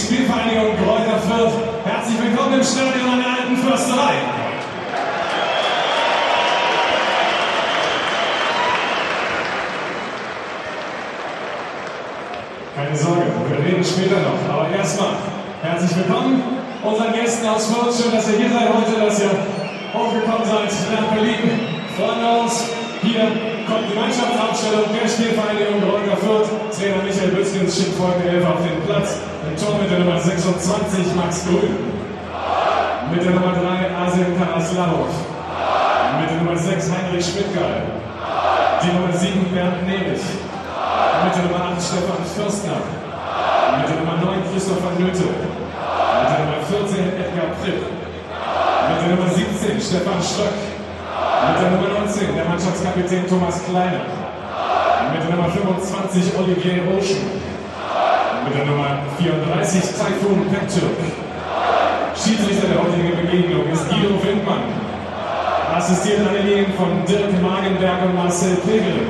Spielvereinigung Kräuter Fürth. Herzlich willkommen im Stadion an der Alten Försterei. Keine Sorge, wir reden später noch. Aber erstmal herzlich willkommen unseren Gästen aus Fürth. Schön, dass ihr hier seid heute, dass ihr hochgekommen seid nach Berlin. Freuen wir uns. Hier kommt die Mannschaftsaufstellung der Spielvereinigung Gräuter Fürth. Trainer Michael Bützkens schickt folgende Elf auf den Platz. Im Tor mit der Nummer 26 Max Grün. Mit der Nummer 3 Asim Karaslavov. Mit der Nummer 6 Heinrich Schmidtgeil. Die Nummer 7 Bernd Nebich. Mit der Nummer 8 Stefan Fürstner. Mit der Nummer 9 Christopher Nöte. Mit der Nummer 14 Edgar Pripp. Mit der Nummer 17 Stefan Stöck. Mit der Nummer 19 der Mannschaftskapitän Thomas Kleiner. Mit der Nummer 25 Olivier Roschen. Mit der Nummer 34 Taifun Peptürk. Schiedsrichter der heutigen Begegnung ist Guido Windmann. Assistiert an den Linien von Dirk Magenberg und Marcel Pegel.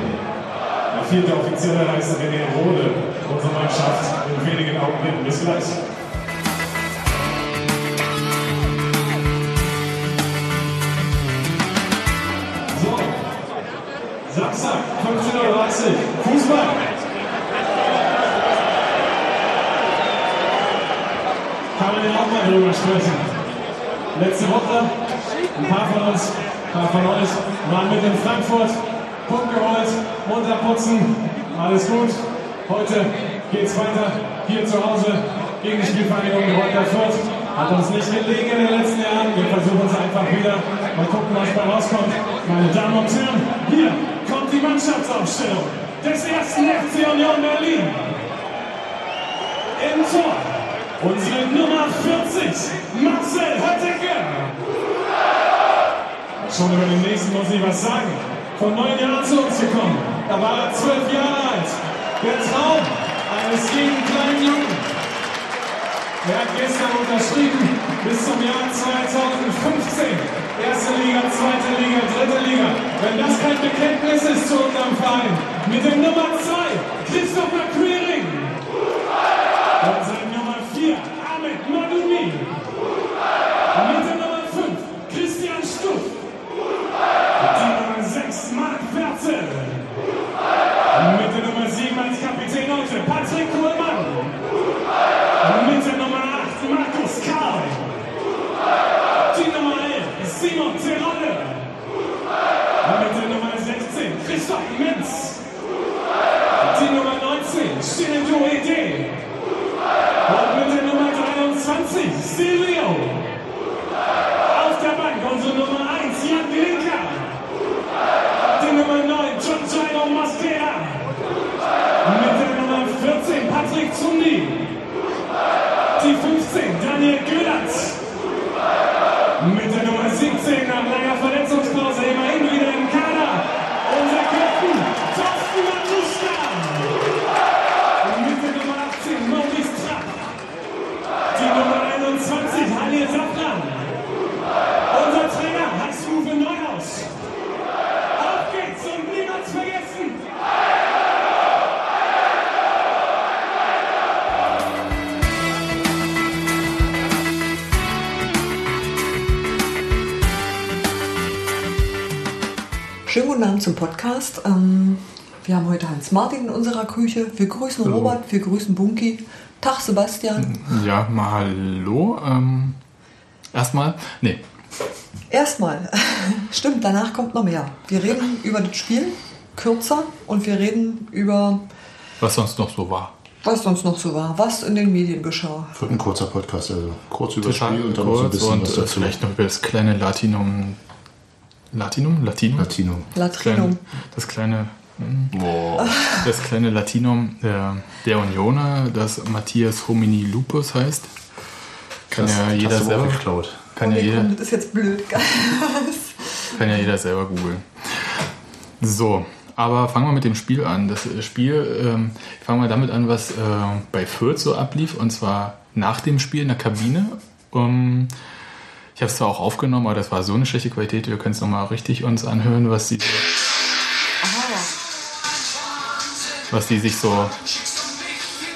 Der vierte Offizielle heißt René Rode. Unsere Mannschaft in wenigen Augenblicken. Bis gleich. 15.30 Uhr, Fußball. Kann man ja auch mal drüber sprechen. Letzte Woche, ein paar von uns, ein paar von euch waren mit in Frankfurt, Punkt geholt, munter putzen, alles gut. Heute geht's weiter hier zu Hause gegen die Spielvereinigung Reuter Fürth. Hat uns nicht gelegen in den letzten Jahren. Wir versuchen es einfach wieder. Mal gucken, was da rauskommt. Meine Damen und Herren, hier kommt die Mannschaftsaufstellung des ersten FC Union Berlin. Im Tor unsere Nummer 40, Marcel Hötteke. Schon über den nächsten muss ich was sagen. Vor neun Jahren zu uns gekommen. Da war er zwölf Jahre alt. Der Traum eines jeden kleinen Jungen. Er hat gestern unterschrieben bis zum Jahr 2015. Erste Liga, zweite Liga, dritte Liga. Wenn das kein Bekenntnis ist zu unserem Verein. Mit dem Nummer 2, Christopher Quering. Martin in unserer Küche. Wir grüßen Hallo. Robert, wir grüßen Bunky. Tag Sebastian. Ja, mal hallo. Ähm, erstmal, nee, Erstmal, stimmt, danach kommt noch mehr. Wir reden über das Spiel, kürzer, und wir reden über, was sonst noch so war. was sonst noch so war, was in den Medien geschah. Wird ein kurzer Podcast, also kurz über das Spiel und dann noch so ein kurz bisschen und was äh, dazu. vielleicht noch über das kleine Latinum. Latinum? Latinum? Latino. Das kleine, das kleine Boah. Das kleine Latinum der, der Unioner, das Matthias Homini Lupus heißt. Kann Das ja hast jeder selber, geklaut. kann oh, ja jeder, das ist jetzt blöd. kann ja jeder selber googeln. So, aber fangen wir mit dem Spiel an. Das Spiel, ähm, fangen wir damit an, was äh, bei Fürth so ablief, und zwar nach dem Spiel in der Kabine. Um, ich habe es zwar auch aufgenommen, aber das war so eine schlechte Qualität, wir können es nochmal richtig uns anhören, was sie, was die sich so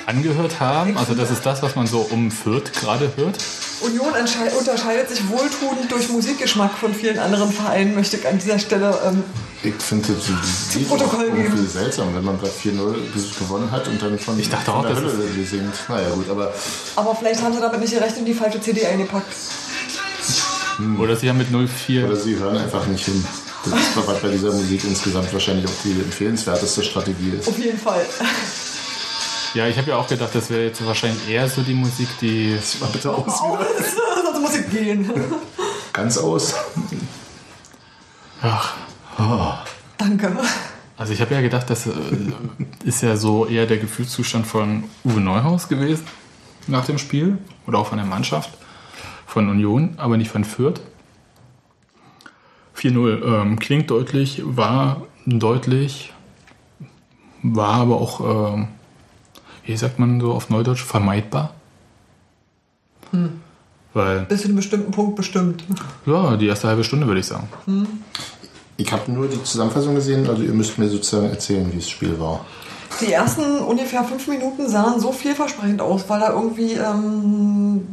angehört haben. Also das ist das, was man so um Fürth gerade hört. Union unterscheidet sich wohltuend durch Musikgeschmack von vielen anderen Vereinen, möchte ich an dieser Stelle. Ähm, Ich finde das Protokoll auch irgendwie geben. seltsam, wenn man gerade 4-0 gewonnen hat und dann von, Ich dachte von auch, der das Hölle gesingt. Naja gut, aber aber vielleicht haben sie damit nicht gerechnet und die falsche CD eingepackt. Oder sie haben mit 04 oder sie hören einfach nicht hin. Das ist was bei dieser Musik insgesamt wahrscheinlich auch die empfehlenswerteste Strategie ist. Auf jeden Fall. Ja, ich habe ja auch gedacht, das wäre jetzt wahrscheinlich eher so die Musik, die. Mal bitte aus wieder. Sonst muss ich gehen. Ganz aus. Ach, Danke. also ich habe ja gedacht, das äh, ist ja so eher der Gefühlszustand von Uwe Neuhaus gewesen nach dem Spiel oder auch von der Mannschaft von Union, aber nicht von Fürth. 4-0 ähm, klingt deutlich, war deutlich, war aber auch, ähm, wie sagt man so auf Neudeutsch, vermeidbar. Weil, Bis zu einem bestimmten Punkt bestimmt. ja, die erste halbe Stunde würde ich sagen. Ich habe nur die Zusammenfassung gesehen, also ihr müsst mir sozusagen erzählen, wie das Spiel war. Die ersten ungefähr fünf Minuten sahen so vielversprechend aus, weil da irgendwie ähm,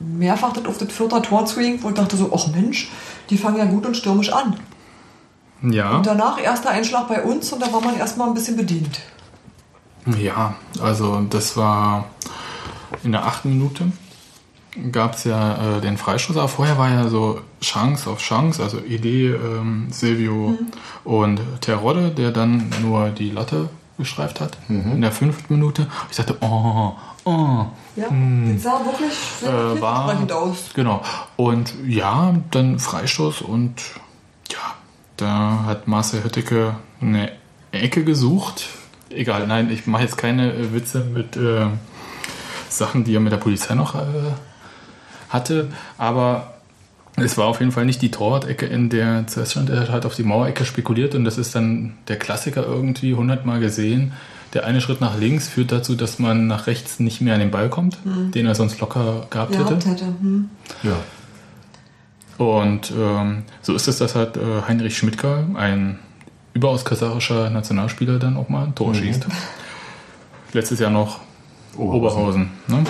mehrfach das auf das vierte Tor zuging, wo ich dachte so, ach Mensch, die fangen ja gut und stürmisch an. Ja. Und danach erster Einschlag bei uns und da war man erstmal ein bisschen bedient. Ja, also das war in der achten Minute gab es ja äh, den Freistoß, aber vorher war ja so Chance auf Chance, also Idee, ähm, Silvio und Terodde, der dann nur die Latte gestreift hat in der fünften Minute. Ich dachte, oh, oh, Ja, das sah wirklich sehr äh, war aus. genau. Und ja, dann Freistoß und ja, da hat Marcel Hütteke eine Ecke gesucht. Egal, nein, ich mache jetzt keine äh, Witze mit äh, Sachen, die er mit der Polizei noch äh, hatte, aber es war auf jeden Fall nicht die Torwart-Ecke, in der zuerst stand, er hat auf die Mauerecke spekuliert und das ist dann der Klassiker irgendwie hundertmal gesehen. Der eine Schritt nach links führt dazu, dass man nach rechts nicht mehr an den Ball kommt, den er sonst locker gehabt hätte. Hätte. Hm. Ja. Und ähm, so ist es, dass halt äh, Heinrich Schmidtke, ein überaus kasarischer Nationalspieler, dann auch mal ein Tor schießt. Letztes Jahr noch Oberhausen. ne?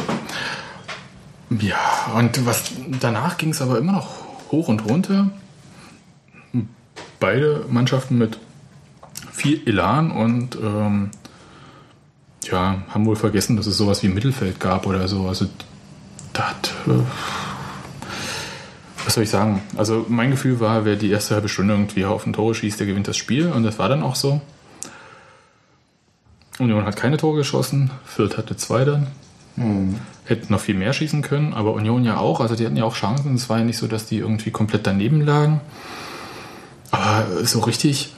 Ja, und was danach ging es aber immer noch hoch und runter. Beide Mannschaften mit viel Elan und ähm, ja, haben wohl vergessen, dass es sowas wie Mittelfeld gab oder so. Also das äh, was soll ich sagen? Also mein Gefühl war, wer die erste halbe Stunde irgendwie auf ein Tor schießt, der gewinnt das Spiel und das war dann auch so. Union hat keine Tore geschossen, Fürth hatte zwei dann. Hätten noch viel mehr schießen können, aber Union ja auch. Also die hatten ja auch Chancen. Es war ja nicht so, dass die irgendwie komplett daneben lagen. Aber so richtig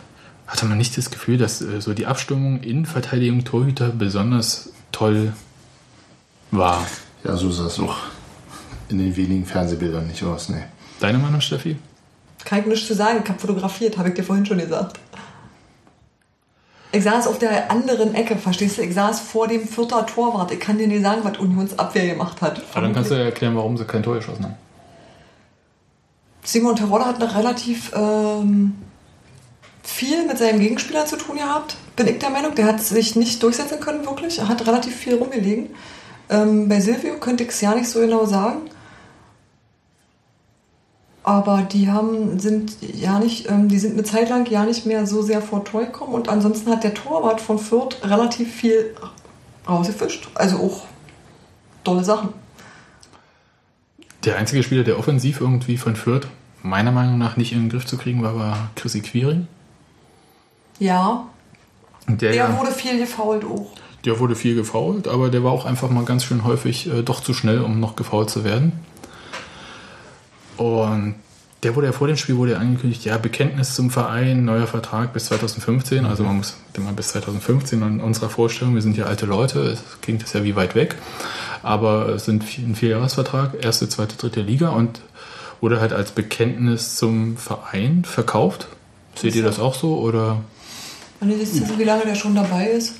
hatte man nicht das Gefühl, dass äh, so die Abstimmung in Verteidigung Torhüter besonders toll war. Ja, so sah es auch in den wenigen Fernsehbildern nicht aus. Nee. Deine Meinung, Steffi? Kann ich nichts zu sagen. Ich habe fotografiert, habe ich dir vorhin schon gesagt. Ich saß auf der anderen Ecke, verstehst du? Ich saß vor dem vierter Torwart. Ich kann dir nicht sagen, was Unions Abwehr gemacht hat. Aber dann kannst du ja erklären, warum sie kein Tor geschossen haben. Simon Terodde hat noch relativ ähm, viel mit seinem Gegenspieler zu tun gehabt, bin ich der Meinung. Der hat sich nicht durchsetzen können, wirklich. Er hat relativ viel rumgelegen. Ähm, bei Silvio könnte ich es ja nicht so genau sagen. Aber die haben, sind ja nicht, ähm, die sind eine Zeit lang ja nicht mehr so sehr vor Tor gekommen und ansonsten hat der Torwart von Fürth relativ viel rausgefischt. Also auch tolle Sachen. Der einzige Spieler, der offensiv irgendwie von Fürth meiner Meinung nach nicht in den Griff zu kriegen war, war Chrissy Quiring. Ja, Der, der wurde viel gefault auch. der wurde viel gefault, aber der war auch einfach mal ganz schön häufig äh, doch zu schnell, um noch gefault zu werden. Und der wurde ja vor dem Spiel wurde ja angekündigt, ja, Bekenntnis zum Verein, neuer Vertrag bis 2015. Also man muss immer bis 2015 in unserer Vorstellung, wir sind ja alte Leute, es klingt das ja wie weit weg. Aber es sind ein Vierjahresvertrag, erste, zweite, dritte Liga und wurde halt als Bekenntnis zum Verein verkauft. Seht ihr das auch so oder? Und ihr wisst ja, wie lange der schon dabei ist.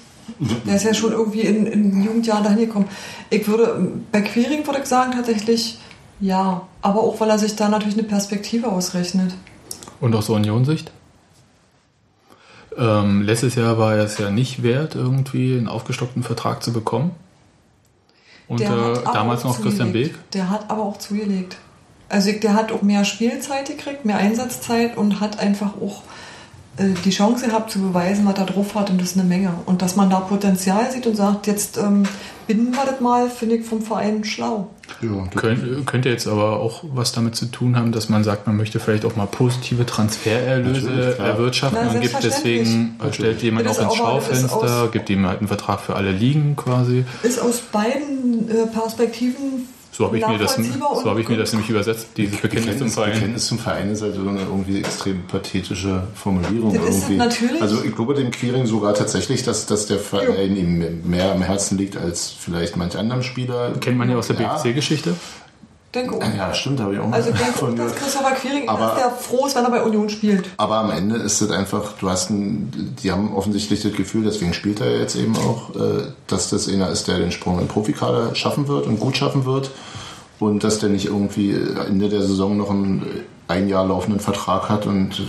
Der ist ja schon irgendwie in, in Jugendjahren dahin gekommen. Ich würde, bei Queering würde ich sagen, tatsächlich ja. Aber auch, weil er sich da natürlich eine Perspektive ausrechnet. Und aus Union-Sicht? Ähm, letztes Jahr war er es ja nicht wert, irgendwie einen aufgestockten Vertrag zu bekommen. Und äh, damals noch Christian zugelegt. Beek. Der hat aber auch zugelegt. Also der hat auch mehr Spielzeit gekriegt, mehr Einsatzzeit und hat einfach auch die Chance gehabt zu beweisen, was er drauf hat und das ist eine Menge. Und dass man da Potenzial sieht und sagt, jetzt ähm, binden wir das mal, finde ich vom Verein schlau. Ja, Könnt, könnte jetzt aber auch was damit zu tun haben, dass man sagt, man möchte vielleicht auch mal positive Transfererlöse Natürlich, erwirtschaften Na, und gibt deswegen, äh, stellt jemand auch ins Schaufenster, aus- gibt ihm halt einen Vertrag für alle Ligen quasi. Ist aus beiden äh, Perspektiven So habe ich, mir das, so hab ich mir das nämlich übersetzt, dieses Bekenntnis zum Bekenntnis, Verein. Bekenntnis zum Verein ist halt so eine irgendwie extrem pathetische Formulierung. Das ist irgendwie. natürlich- Also ich glaube dem Quiring sogar tatsächlich, dass, dass der Verein ihm mehr am Herzen liegt als vielleicht manch anderem Spieler. Kennt man ja aus der BFC-Geschichte. Denke auch. Ja, stimmt, habe ich auch mal Also ich denke von dass. Christopher Quiring, Aber- dass der froh ist, wenn er bei Union spielt. Aber am Ende ist es einfach, du hast ein, die haben offensichtlich das Gefühl, deswegen spielt er jetzt eben auch, äh, dass das einer ist, der den Sprung in den Profikader schaffen wird und gut schaffen wird. Und dass der nicht irgendwie Ende der Saison noch einen ein Jahr laufenden Vertrag hat und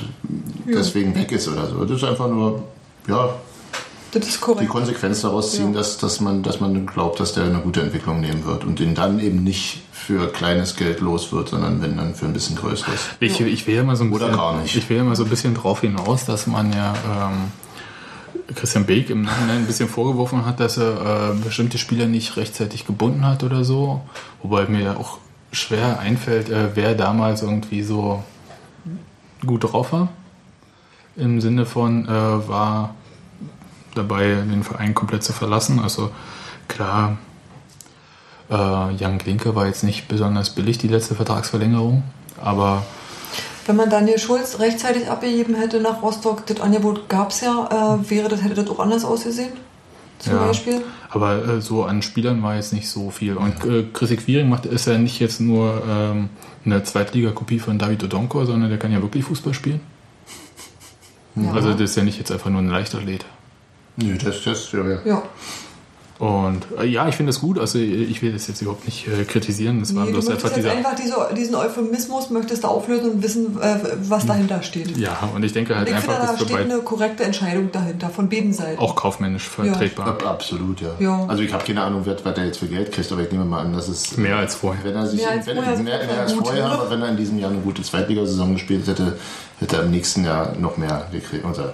deswegen weg ist oder so. Das ist einfach nur, ja, Das ist die korrekt. Konsequenz daraus ziehen, Ja. dass, dass, man, dass man glaubt, dass der eine gute Entwicklung nehmen wird und den dann eben nicht für kleines Geld los wird, sondern wenn dann für ein bisschen größeres. Ich, ich will ja mal so ein Oder bisschen, gar nicht. Ich will ja mal so ein bisschen drauf hinaus, dass man ja ähm, Christian Beek im Nachhinein ein bisschen vorgeworfen hat, dass er äh, bestimmte Spieler nicht rechtzeitig gebunden hat oder so. Wobei mir auch schwer einfällt, äh, wer damals irgendwie so gut drauf war. Im Sinne von äh, war dabei, den Verein komplett zu verlassen. Also klar, äh, Jan Klinke war jetzt nicht besonders billig, die letzte Vertragsverlängerung. Aber Wenn man Daniel Schulz rechtzeitig abgegeben hätte nach Rostock, das Angebot gab es ja, äh, wäre das, hätte das auch anders ausgesehen? Zum Ja. Beispiel? Aber äh, so an Spielern war jetzt nicht so viel. Und äh, Chrissy Quiring macht ist ja nicht jetzt nur ähm, eine Zweitliga-Kopie von David Odonko, sondern der kann ja wirklich Fußball spielen. Ja. Also das ist ja nicht jetzt einfach nur ein Leichtathlet. Nö, das, das, ja, ja. Ja. Und äh, ja, ich finde das gut. Also ich will das jetzt überhaupt nicht äh, kritisieren. Das war Nee, du bloß möchtest einfach dieser. einfach diese, diesen Euphemismus möchtest du auflösen und wissen, äh, was dahinter steht. Ja, und ich denke halt ich einfach, finde, da steht eine korrekte Entscheidung dahinter, von beiden Seiten. auch kaufmännisch vertretbar. Ab, absolut, ja. Ja. Also ich habe keine Ahnung, was, was der jetzt für Geld kriegt, aber ich nehme mal an, dass es Mehr als vorher. Wenn er sich Mehr als wenn, vorher, mehr, ist mehr als vorher, aber wenn er in diesem Jahr eine gute Zweitligasaison gespielt hätte, hätte er im nächsten Jahr noch mehr gekriegt. Oder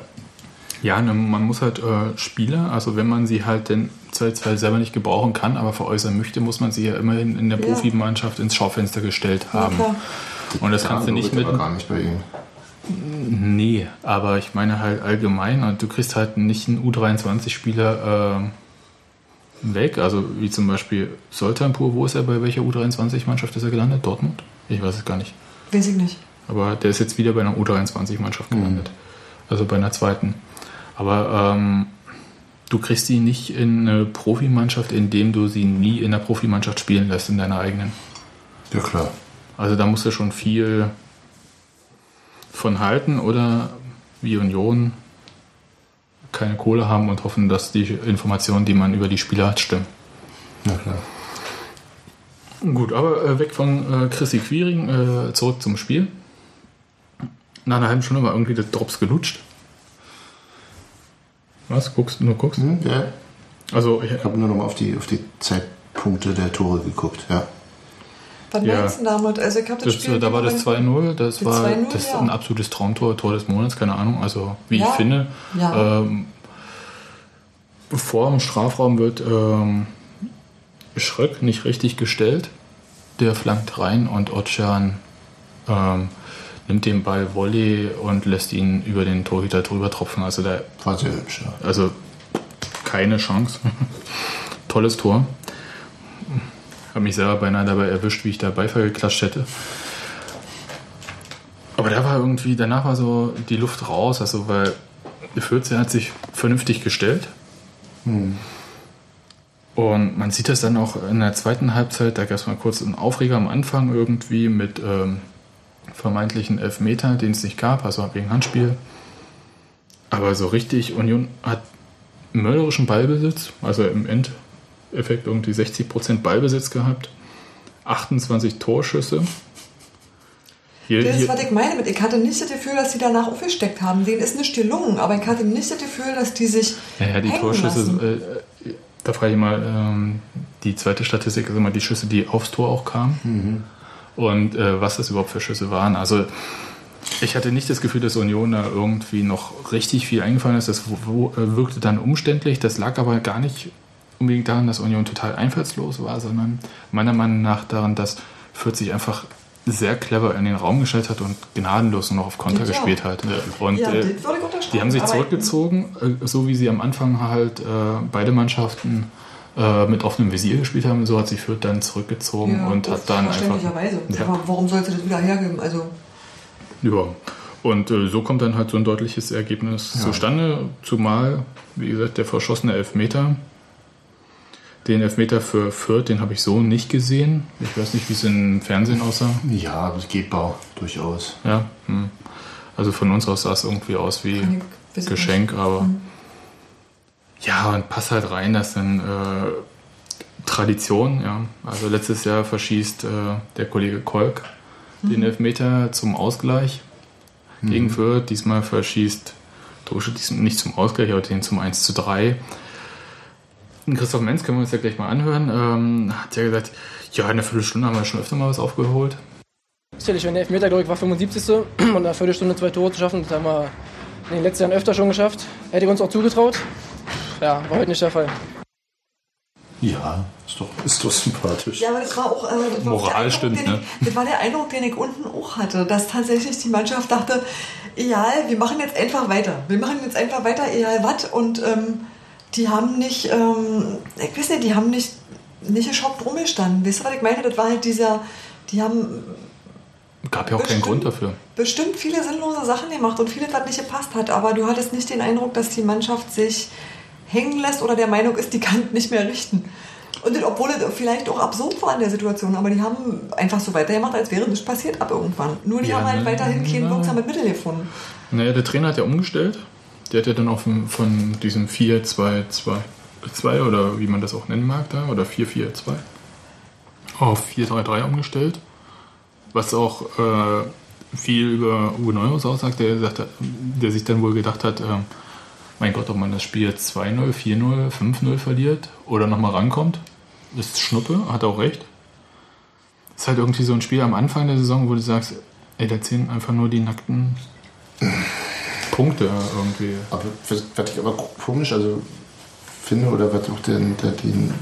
Ja, ne, man muss halt äh, Spieler, also wenn man sie halt denn zweifelsfall selber nicht gebrauchen kann, aber veräußern möchte, muss man sie ja immerhin in der Ja. Profimannschaft ins Schaufenster gestellt Ja, haben. klar. Und das kannst du nicht mit. aber gar nicht bei ihm. Nee, aber ich meine halt allgemein und du kriegst halt nicht einen U23-Spieler äh, weg, also wie zum Beispiel Soltanpur, wo ist er, bei welcher U23-Mannschaft ist er gelandet? Dortmund? Ich weiß es gar nicht. Weiß ich nicht. Aber der ist jetzt wieder bei einer U23-Mannschaft gelandet. Also bei einer zweiten. Aber ähm, du kriegst sie nicht in eine Profimannschaft, indem du sie nie in der Profimannschaft spielen lässt, in deiner eigenen. Ja, klar. Also da musst du schon viel von halten oder wie Union keine Kohle haben und hoffen, dass die Informationen, die man über die Spieler hat, stimmen. Ja, klar. Gut, aber äh, weg von äh, Chrissy Quiring, äh, zurück zum Spiel. Nach einer halben Stunde war irgendwie der Drops gelutscht. Was? Guckst du nur guckst? Hm, ja. Also, ich, Ich habe nur noch mal auf die, auf die Zeitpunkte der Tore geguckt. Ja. Was Ja. meinst du damit? Also ich habe das, das, Spiel da war das 2-0, das Das war 2-0, das ja. ein absolutes Traumtor, Tor des Monats, keine Ahnung. Also, wie Ja. ich finde, Ja. ähm, vor dem Strafraum wird ähm, Schröck nicht richtig gestellt. Der flankt rein und Otschan ähm, nimmt den Ball Volley und lässt ihn über den Torhüter drüber tropfen. Also, der, War sehr hübsch. Ja. also keine Chance. Tolles Tor. Habe mich selber beinahe dabei erwischt, wie ich da Beifall geklatscht hätte. da war irgendwie, danach war so die Luft raus, also weil die 14 hat sich vernünftig gestellt. Und man sieht das dann auch in der zweiten Halbzeit, da gab es mal kurz einen Aufreger am Anfang irgendwie mit ähm, vermeintlichen Elfmeter, den es nicht gab, also wegen Handspiel. Aber so richtig, Union hat mörderischen Ballbesitz, also im Endeffekt irgendwie 60% Ballbesitz gehabt, 28 Torschüsse. Hier, Das ist, was ich meine mit. Ich hatte nicht das Gefühl, dass sie danach aufgesteckt haben. Denen ist nicht gelungen, aber ich hatte nicht das Gefühl, dass die sich. ja, ja, die Torschüsse, äh, da frage ich mal, ähm, die zweite Statistik ist immer die Schüsse, die aufs Tor auch kamen. Und äh, was das überhaupt für Schüsse waren. Also ich hatte nicht das Gefühl, dass Union da irgendwie noch richtig viel eingefallen ist. Das wo, äh, wirkte dann umständlich. Das lag aber gar nicht unbedingt daran, dass Union total einfallslos war, sondern meiner Meinung nach daran, dass Fürth sich einfach sehr clever in den Raum gestellt hat und gnadenlos nur noch auf Konter Ja. gespielt hat. Und Ja, äh, die haben sich zurückgezogen, äh, so wie sie am Anfang halt äh, beide Mannschaften äh, mit offenem Visier gespielt haben. So hat sich Fürth dann zurückgezogen Ja, und hat dann einfach. verständlicherweise. Ja. Aber warum sollte das wieder hergeben? Also, Ja. Und äh, so kommt dann halt so ein deutliches Ergebnis zustande, zumal, wie gesagt, der verschossene Elfmeter. Den Elfmeter für Fürth, den habe ich so nicht gesehen. Ich weiß nicht, wie es im Fernsehen aussah. Ja, das geht bau, durchaus. Ja. Hm. Also von uns aus sah es irgendwie aus wie Geschenk, aber ja, und passt halt rein, das sind äh, Tradition, ja. Also letztes Jahr verschießt äh, der Kollege Kolk den Elfmeter zum Ausgleich gegen Fürth. Diesmal verschießt Dosche nicht zum Ausgleich, aber den zum 1 zu 3. Und Christoph Menz, können wir uns ja gleich mal anhören, ähm, hat ja gesagt, ja, in einer Viertelstunde haben wir schon öfter mal was aufgeholt. Sicherlich, wenn der Elfmeter, glaube ich, war 75. und in einer Viertelstunde zwei Tore zu schaffen, das haben wir in den letzten Jahren öfter schon geschafft. Hätte ich uns auch zugetraut. Ja, war heute nicht der Fall. Ja, ist doch, ist doch sympathisch. Ja, aber das war auch. Äh, das war Moral Eindruck, stimmt, den ne? Ich, das war der Eindruck, den ich unten auch hatte, dass tatsächlich die Mannschaft dachte, egal, wir machen jetzt einfach weiter. Wir machen jetzt einfach weiter, egal was. Und ähm, die haben nicht, ähm, ich weiß nicht, die haben nicht, nicht geschockt rumgestanden. Weißt du, was ich meine? Das war halt dieser, die haben Gab ja auch keinen Bestimmt. Grund dafür. bestimmt viele sinnlose Sachen gemacht und vieles, was nicht gepasst hat. Aber du hattest nicht den Eindruck, dass die Mannschaft sich hängen lässt oder der Meinung ist, die kann nicht mehr richten. Und obwohl es vielleicht auch absurd war in der Situation, aber die haben einfach so weitergemacht, als wäre nichts passiert ab irgendwann. Nur die Ja, haben halt ne, weiterhin kein na. wirksames Mittel gefunden. Naja, der Trainer hat ja umgestellt. Der hat ja dann auch von, von diesem 4-2-2 2 oder wie man das auch nennen mag da, oder 4-4-2 auf 4-3-3 umgestellt. Was auch äh, viel über Uwe Neuhaus aussagt, der, gesagt hat, der sich dann wohl gedacht hat, ähm, mein Gott, ob man das Spiel jetzt 2-0, 4-0, 5-0 verliert oder nochmal rankommt, ist Schnuppe, hat er auch recht. ist halt irgendwie so ein Spiel am Anfang der Saison, wo du sagst, ey, da zählen einfach nur die nackten Punkte irgendwie. Aber was, ich aber komisch also finde, oder was auch den, den,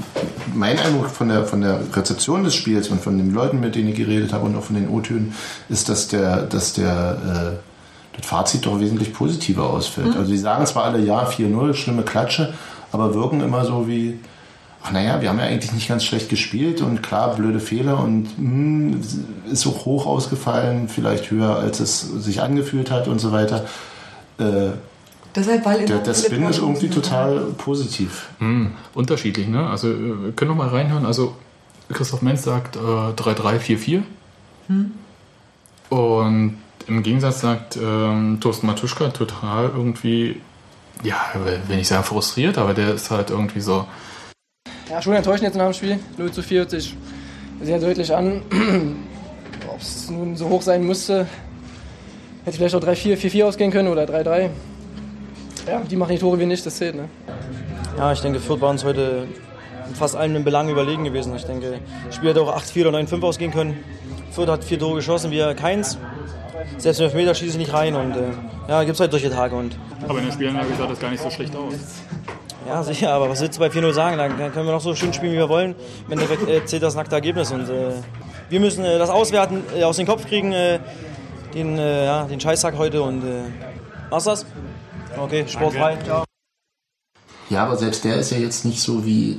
mein Eindruck von der, von der Rezeption des Spiels und von den Leuten, mit denen ich geredet habe und auch von den O-Tönen, ist, dass der, dass der äh, das Fazit doch wesentlich positiver ausfällt. Also die sagen zwar alle, ja, 4-0, schlimme Klatsche, aber wirken immer so wie, ach naja, wir haben ja eigentlich nicht ganz schlecht gespielt und klar, blöde Fehler und hm, ist auch hoch ausgefallen, vielleicht höher, als es sich angefühlt hat und so weiter. Äh, Deshalb, weil der, der Spin ist irgendwie Torchancen total positiv. Hm, unterschiedlich, ne? Also äh, wir können noch mal reinhören. Also Christoph Menz sagt äh, 3-3-4-4. Und im Gegensatz sagt ähm, Thorsten Matuschka total irgendwie, ja, wenn ich sagen frustriert, aber der ist halt irgendwie so, Ja, schon enttäuschend jetzt nach dem Spiel. 0 zu 4 hört sich sehr deutlich an. Ob es nun so hoch sein musste, hätte vielleicht auch 3-4, 4-4 ausgehen können oder 3-3. Ja, die machen die Tore wie nicht, das zählt, ne? Ja, ich denke, Fürth war uns heute in fast allen Belangen überlegen gewesen. Ich denke, das Spiel hätte auch 8-4 oder 9-5 ausgehen können. Fürth hat vier Tore geschossen, wir keins. Selbst mit Meter schieße ich nicht rein und äh, ja, gibt es halt solche Tage. Und aber in der Spielanlage sah das gar nicht so schlecht aus. ja, sicher, aber was willst du bei 4-0 sagen? Dann, dann können wir noch so schön spielen, wie wir wollen. Im Endeffekt äh, zählt das nackte Ergebnis und äh, wir müssen äh, das Auswerten äh, aus dem Kopf kriegen, äh, den, äh, ja, den Scheißtag heute und äh, war's das? Okay, sportfrei. Ja, aber selbst der ist ja jetzt nicht so wie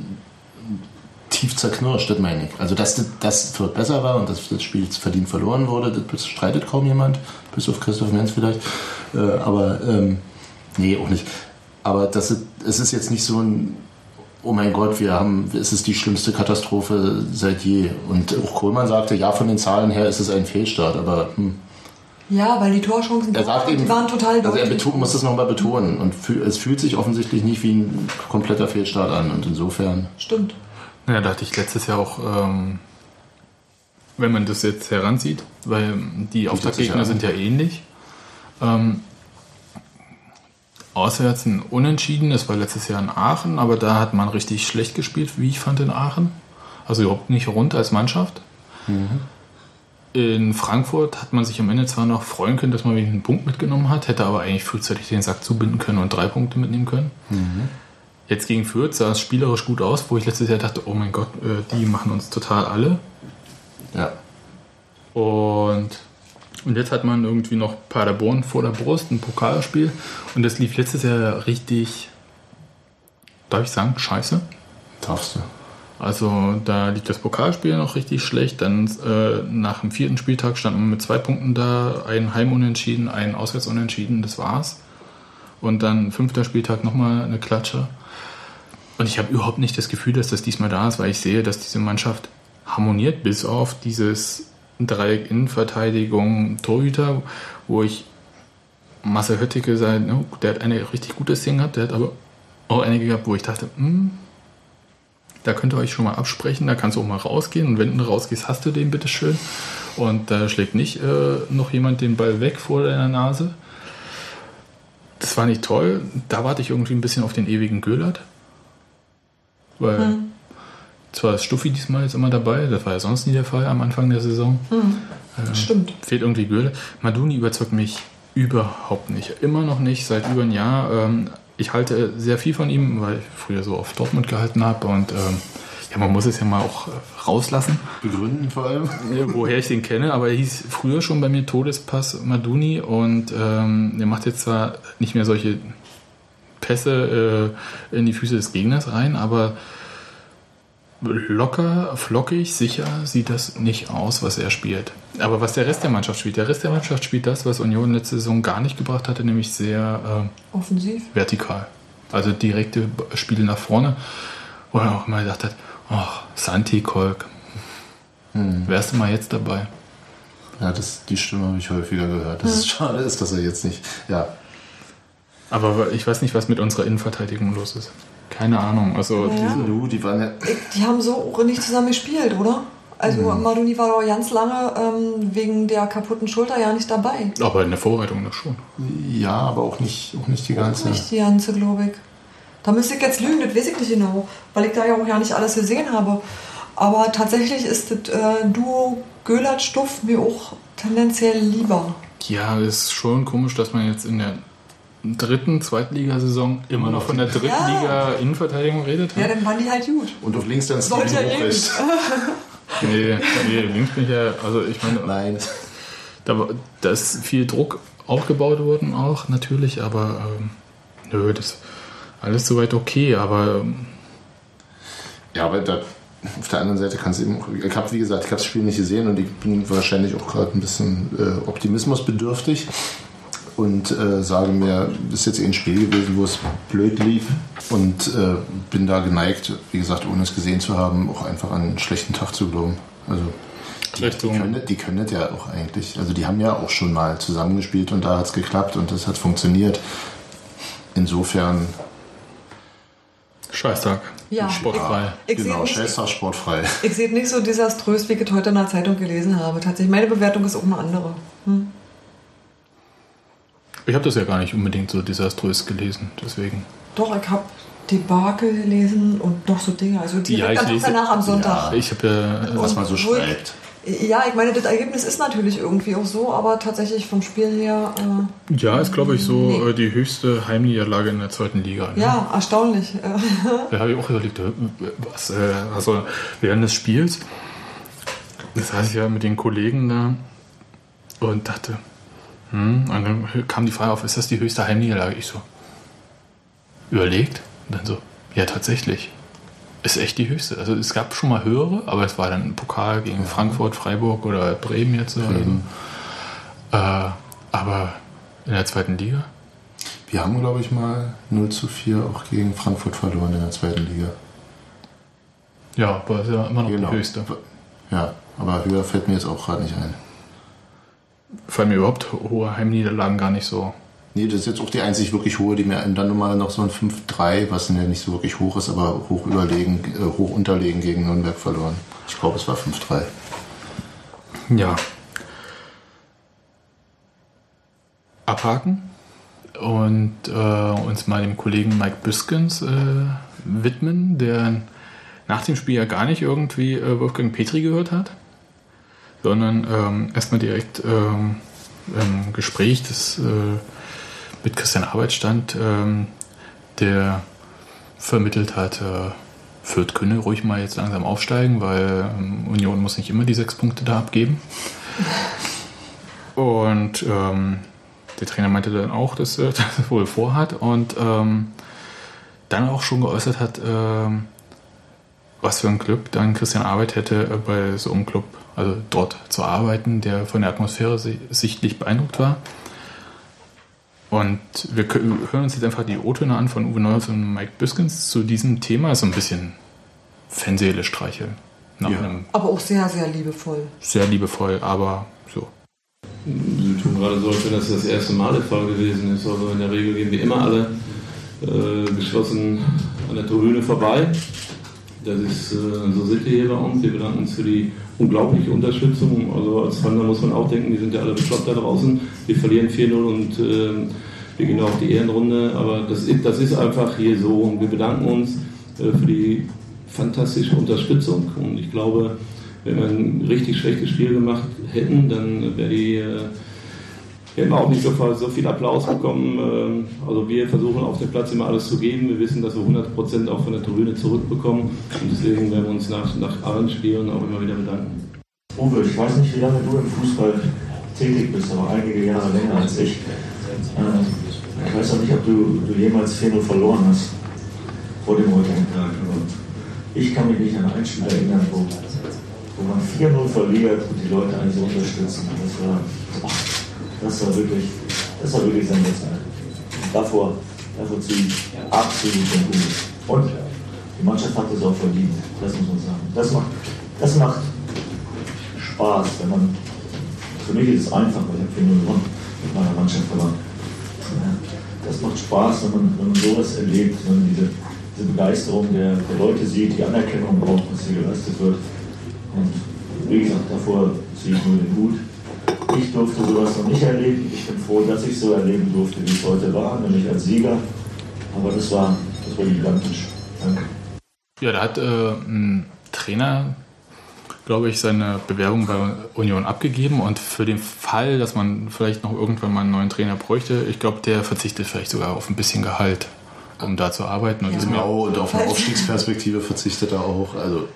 tief zerknirscht, das meine ich. Also, dass das, Fürth besser war und dass das Spiel verdient verloren wurde, das bestreitet kaum jemand, bis auf Christoph Menz vielleicht. Äh, aber, ähm, nee, auch nicht. Aber das es ist jetzt nicht so ein, oh mein Gott, wir haben, es ist die schlimmste Katastrophe seit je. Und auch Kohlmann sagte, ja, von den Zahlen her ist es ein Fehlstart, aber hm. Ja, weil die Torchancen Er sagt die eben, waren total also er deutlich. betont, muss das nochmal betonen. Und es fühlt sich offensichtlich nicht wie ein kompletter Fehlstart an. Und insofern, Stimmt. Ja, da hatte ich letztes Jahr auch, ähm, wenn man das jetzt heranzieht, weil die Auftaktgegner sind ja ähnlich. Ähm, auswärts ein Unentschieden, das war letztes Jahr in Aachen, aber da hat man richtig schlecht gespielt, wie ich fand in Aachen. Also überhaupt nicht rund als Mannschaft. In Frankfurt hat man sich am Ende zwar noch freuen können, dass man wegen einen Punkt mitgenommen hat, hätte aber eigentlich frühzeitig den Sack zubinden können und drei Punkte mitnehmen können. Jetzt gegen Fürth sah es spielerisch gut aus, wo ich letztes Jahr dachte, oh mein Gott, äh, die machen uns total alle. ja. Und, und jetzt hat man irgendwie noch Paderborn vor der Brust, ein Pokalspiel. Und das lief letztes Jahr richtig, darf ich sagen, scheiße. Darfst du. Also da lief das Pokalspiel noch richtig schlecht. Dann äh, nach dem vierten Spieltag stand man mit zwei Punkten da, ein Heimunentschieden, ein Auswärtsunentschieden, das war's. Und dann fünfter Spieltag nochmal eine Klatsche. Und ich habe überhaupt nicht das Gefühl, dass das diesmal da ist, weil ich sehe, dass diese Mannschaft harmoniert, bis auf dieses Dreieck Innenverteidigung, Torhüter, wo ich Marcel Höttike sei, ne, der hat eine richtig gutes Ding gehabt, der hat aber auch einige gehabt, wo ich dachte, hm, da könnt ihr euch schon mal absprechen, da kannst du auch mal rausgehen und wenn du rausgehst, hast du den bitteschön. Und da schlägt nicht äh, noch jemand den Ball weg vor deiner Nase. Das war nicht toll. Da warte ich irgendwie ein bisschen auf den ewigen Göllert. Weil zwar ist Stuffi diesmal jetzt immer dabei, das war ja sonst nie der Fall am Anfang der Saison. Äh, Stimmt. Fehlt irgendwie Göllert. Maduni überzeugt mich überhaupt nicht. Immer noch nicht, seit über ein Jahr. Ähm, ich halte sehr viel von ihm, weil ich früher so auf Dortmund gehalten habe und ähm, ja, man muss es ja mal auch äh, rauslassen, Begründen vor allem. woher ich den kenne, aber er hieß früher schon bei mir Todespass Maduni und ähm, er macht jetzt zwar nicht mehr solche Pässe äh, in die Füße des Gegners rein, aber locker, flockig, sicher sieht das nicht aus, was er spielt. Aber was der Rest der Mannschaft spielt, der Rest der Mannschaft spielt das, was Union letzte Saison gar nicht gebracht hatte, nämlich sehr äh, Offensiv. vertikal. Also direkte Spiele nach vorne, wo man auch immer gedacht hat, ach, Santi Kolk, wärst du mal jetzt dabei? Ja, das, die Stimme habe ich häufiger gehört. Das ist schade ist, dass er jetzt nicht. Ja, Aber ich weiß nicht, was mit unserer Innenverteidigung los ist. Keine Ahnung. Also Ja. du, die waren ja. Die haben so auch nicht zusammen gespielt, oder? Also Maduni war doch ganz lange ähm, wegen der kaputten Schulter ja nicht dabei. aber in der Vorbereitung das schon. Ja, aber auch nicht, auch nicht die ganze. Nicht die ganze, glaube ich. Da müsste ich jetzt lügen, das weiß ich nicht genau, weil ich da ja auch ja nicht alles gesehen habe. Aber tatsächlich ist das äh, Duo Göllert-Stuff mir auch tendenziell lieber. Ja, es ist schon komisch, dass man jetzt in der dritten Zweitligasaison immer noch von der dritten Ja. Liga Innenverteidigung redet. Ja, dann waren die halt gut. Und auf links dann Sollte Steven ja Ruprecht. Nee, nee, links bin ich ja, also ich meine, Nein. da, da ist viel Druck aufgebaut worden auch natürlich, aber ähm, nö, das alles soweit okay, aber ähm, Ja, aber da, auf der anderen Seite kannst du eben. Ich habe, wie gesagt, ich habe das Spiel nicht gesehen und ich bin wahrscheinlich auch gerade ein bisschen äh, optimismusbedürftig und äh, sage mir, das ist jetzt eh ein Spiel gewesen, wo es blöd lief und äh, bin da geneigt, wie gesagt, ohne es gesehen zu haben, auch einfach an einen schlechten Tag zu glauben. Also die Richtung können, die können das ja auch eigentlich. Also die haben ja auch schon mal zusammengespielt und da hat es geklappt und das hat funktioniert. Insofern, Scheißtag. Ja, Sportfrei. Ich genau, sehe nicht, Scheißtag sportfrei. ich sehe nicht so desaströs, wie ich es heute in der Zeitung gelesen habe. Tatsächlich, meine Bewertung ist auch eine andere. Hm. Ich habe das ja gar nicht unbedingt so desaströs gelesen, deswegen. Doch, ich habe Debakel gelesen und noch so Dinge. Also die Ja, ja, ich lese- danach am Sonntag. Ich habe ja, Was man so schreibt. Ja, ich meine, das Ergebnis ist natürlich irgendwie auch so, aber tatsächlich vom Spiel her, äh, ja, ist glaube ich so Nee. äh, die höchste Heimniederlage in der zweiten Liga. Ne? ja, erstaunlich. Da habe ich auch überlegt, äh, was, äh, also während des Spiels, das heißt ja mit den Kollegen da und dachte, hm, und dann kam die Frage auf, ist das die höchste Heimniederlage? Ich so, überlegt und dann so, ja tatsächlich, ist echt die höchste. Also es gab schon mal höhere, aber es war dann ein Pokal gegen Frankfurt, Freiburg oder Bremen jetzt so. Äh, aber in der zweiten Liga? Wir haben, glaube ich, mal 0 zu 4 auch gegen Frankfurt verloren in der zweiten Liga. Ja, aber ist ja immer noch die höchste. Ja, aber höher fällt mir jetzt auch gerade nicht ein. Fallen mir überhaupt hohe Heimniederlagen gar nicht so. Nee, das ist jetzt auch die einzig wirklich hohe, die mir dann nochmal noch so ein 5-3, was ja nicht so wirklich hoch ist, aber hoch überlegen, äh, hoch unterlegen gegen Nürnberg verloren. Ich glaube, es war 5-3. Ja. Abhaken und äh, uns mal dem Kollegen Mike Biskens äh, widmen, der nach dem Spiel ja gar nicht irgendwie äh, Wolfgang Petri gehört hat, sondern ähm, erstmal direkt ähm, im Gespräch das, äh, mit Christian Arbeit stand, ähm, der vermittelt hat, äh, Fürth könne ruhig mal jetzt langsam aufsteigen, weil ähm, Union muss nicht immer die sechs Punkte da abgeben. Und ähm, der Trainer meinte dann auch, dass er das wohl vorhat und ähm, dann auch schon geäußert hat, ähm, was für ein Glück dann Christian Arbeit hätte, äh, bei so einem Club, also dort zu arbeiten, der von der Atmosphäre si- sichtlich beeindruckt war. Und wir hören uns jetzt einfach die O-Töne an von Uwe Neuhaus und Mike Biskens zu diesem Thema. So ein bisschen Fanseele streicheln. Nach Ja. einem Aber auch sehr, sehr liebevoll. sehr liebevoll, aber so. Sie tun gerade so, als wenn das das erste Mal der Fall gewesen ist. Also in der Regel gehen wir immer alle äh, geschlossen an der Tribüne vorbei. Das ist äh, so Sitte hier bei uns. Wir bedanken uns für die unglaubliche Unterstützung. Also als da muss man auch denken, die sind ja alle bekloppt da draußen. Wir verlieren 4-0 und äh, wir gehen auf die Ehrenrunde. Aber das ist, das ist einfach hier so. Und wir bedanken uns äh, für die fantastische Unterstützung. Und ich glaube, wenn wir ein richtig schlechtes Spiel gemacht hätten, dann wäre die, äh, wir auch nicht so, so viel Applaus bekommen. Ähm, Also wir versuchen auf dem Platz immer alles zu geben. Wir wissen, dass wir 100% auch von der Tribüne zurückbekommen. Und deswegen werden wir uns nach, nach allen Spielen auch immer wieder bedanken. Uwe, ich weiß nicht, wie lange du im Fußball tätig bist, aber einige Jahre länger als ich. Ähm, ich weiß auch nicht, ob du, du jemals 4-0 verloren hast vor dem heutigen Tag. Ich kann mich nicht an ein Spiel erinnern, wo, wo man 4-0 verliert und die Leute eigentlich so unterstützen. Das war, das war wirklich, das war wirklich sensationell. Davor, davor ziehe ich absolut den Hut. Und die Mannschaft hat es auch verdient, das muss man sagen. Das macht, das macht Spaß, wenn man. Für mich ist es einfach, weil ich habe 4 gewonnen mit meiner Mannschaft verloren. Das macht Spaß, wenn man, wenn man sowas erlebt, wenn man diese, diese Begeisterung der, der Leute sieht, die Anerkennung braucht, was hier geleistet wird. Und wie gesagt, davor ziehe ich nur den Hut. Ich durfte sowas noch nicht erleben. Ich bin froh, dass ich so erleben durfte, wie es heute war, nämlich als Sieger. Aber das war, das war gigantisch. Danke. Ja, da hat äh, ein Trainer, glaube ich, seine Bewerbung bei Union abgegeben und für den Fall, dass man vielleicht noch irgendwann mal einen neuen Trainer bräuchte, ich glaube, der verzichtet vielleicht sogar auf ein bisschen Gehalt, um da zu arbeiten. Und Genau, und auf eine Aufstiegsperspektive verzichtet er auch. Also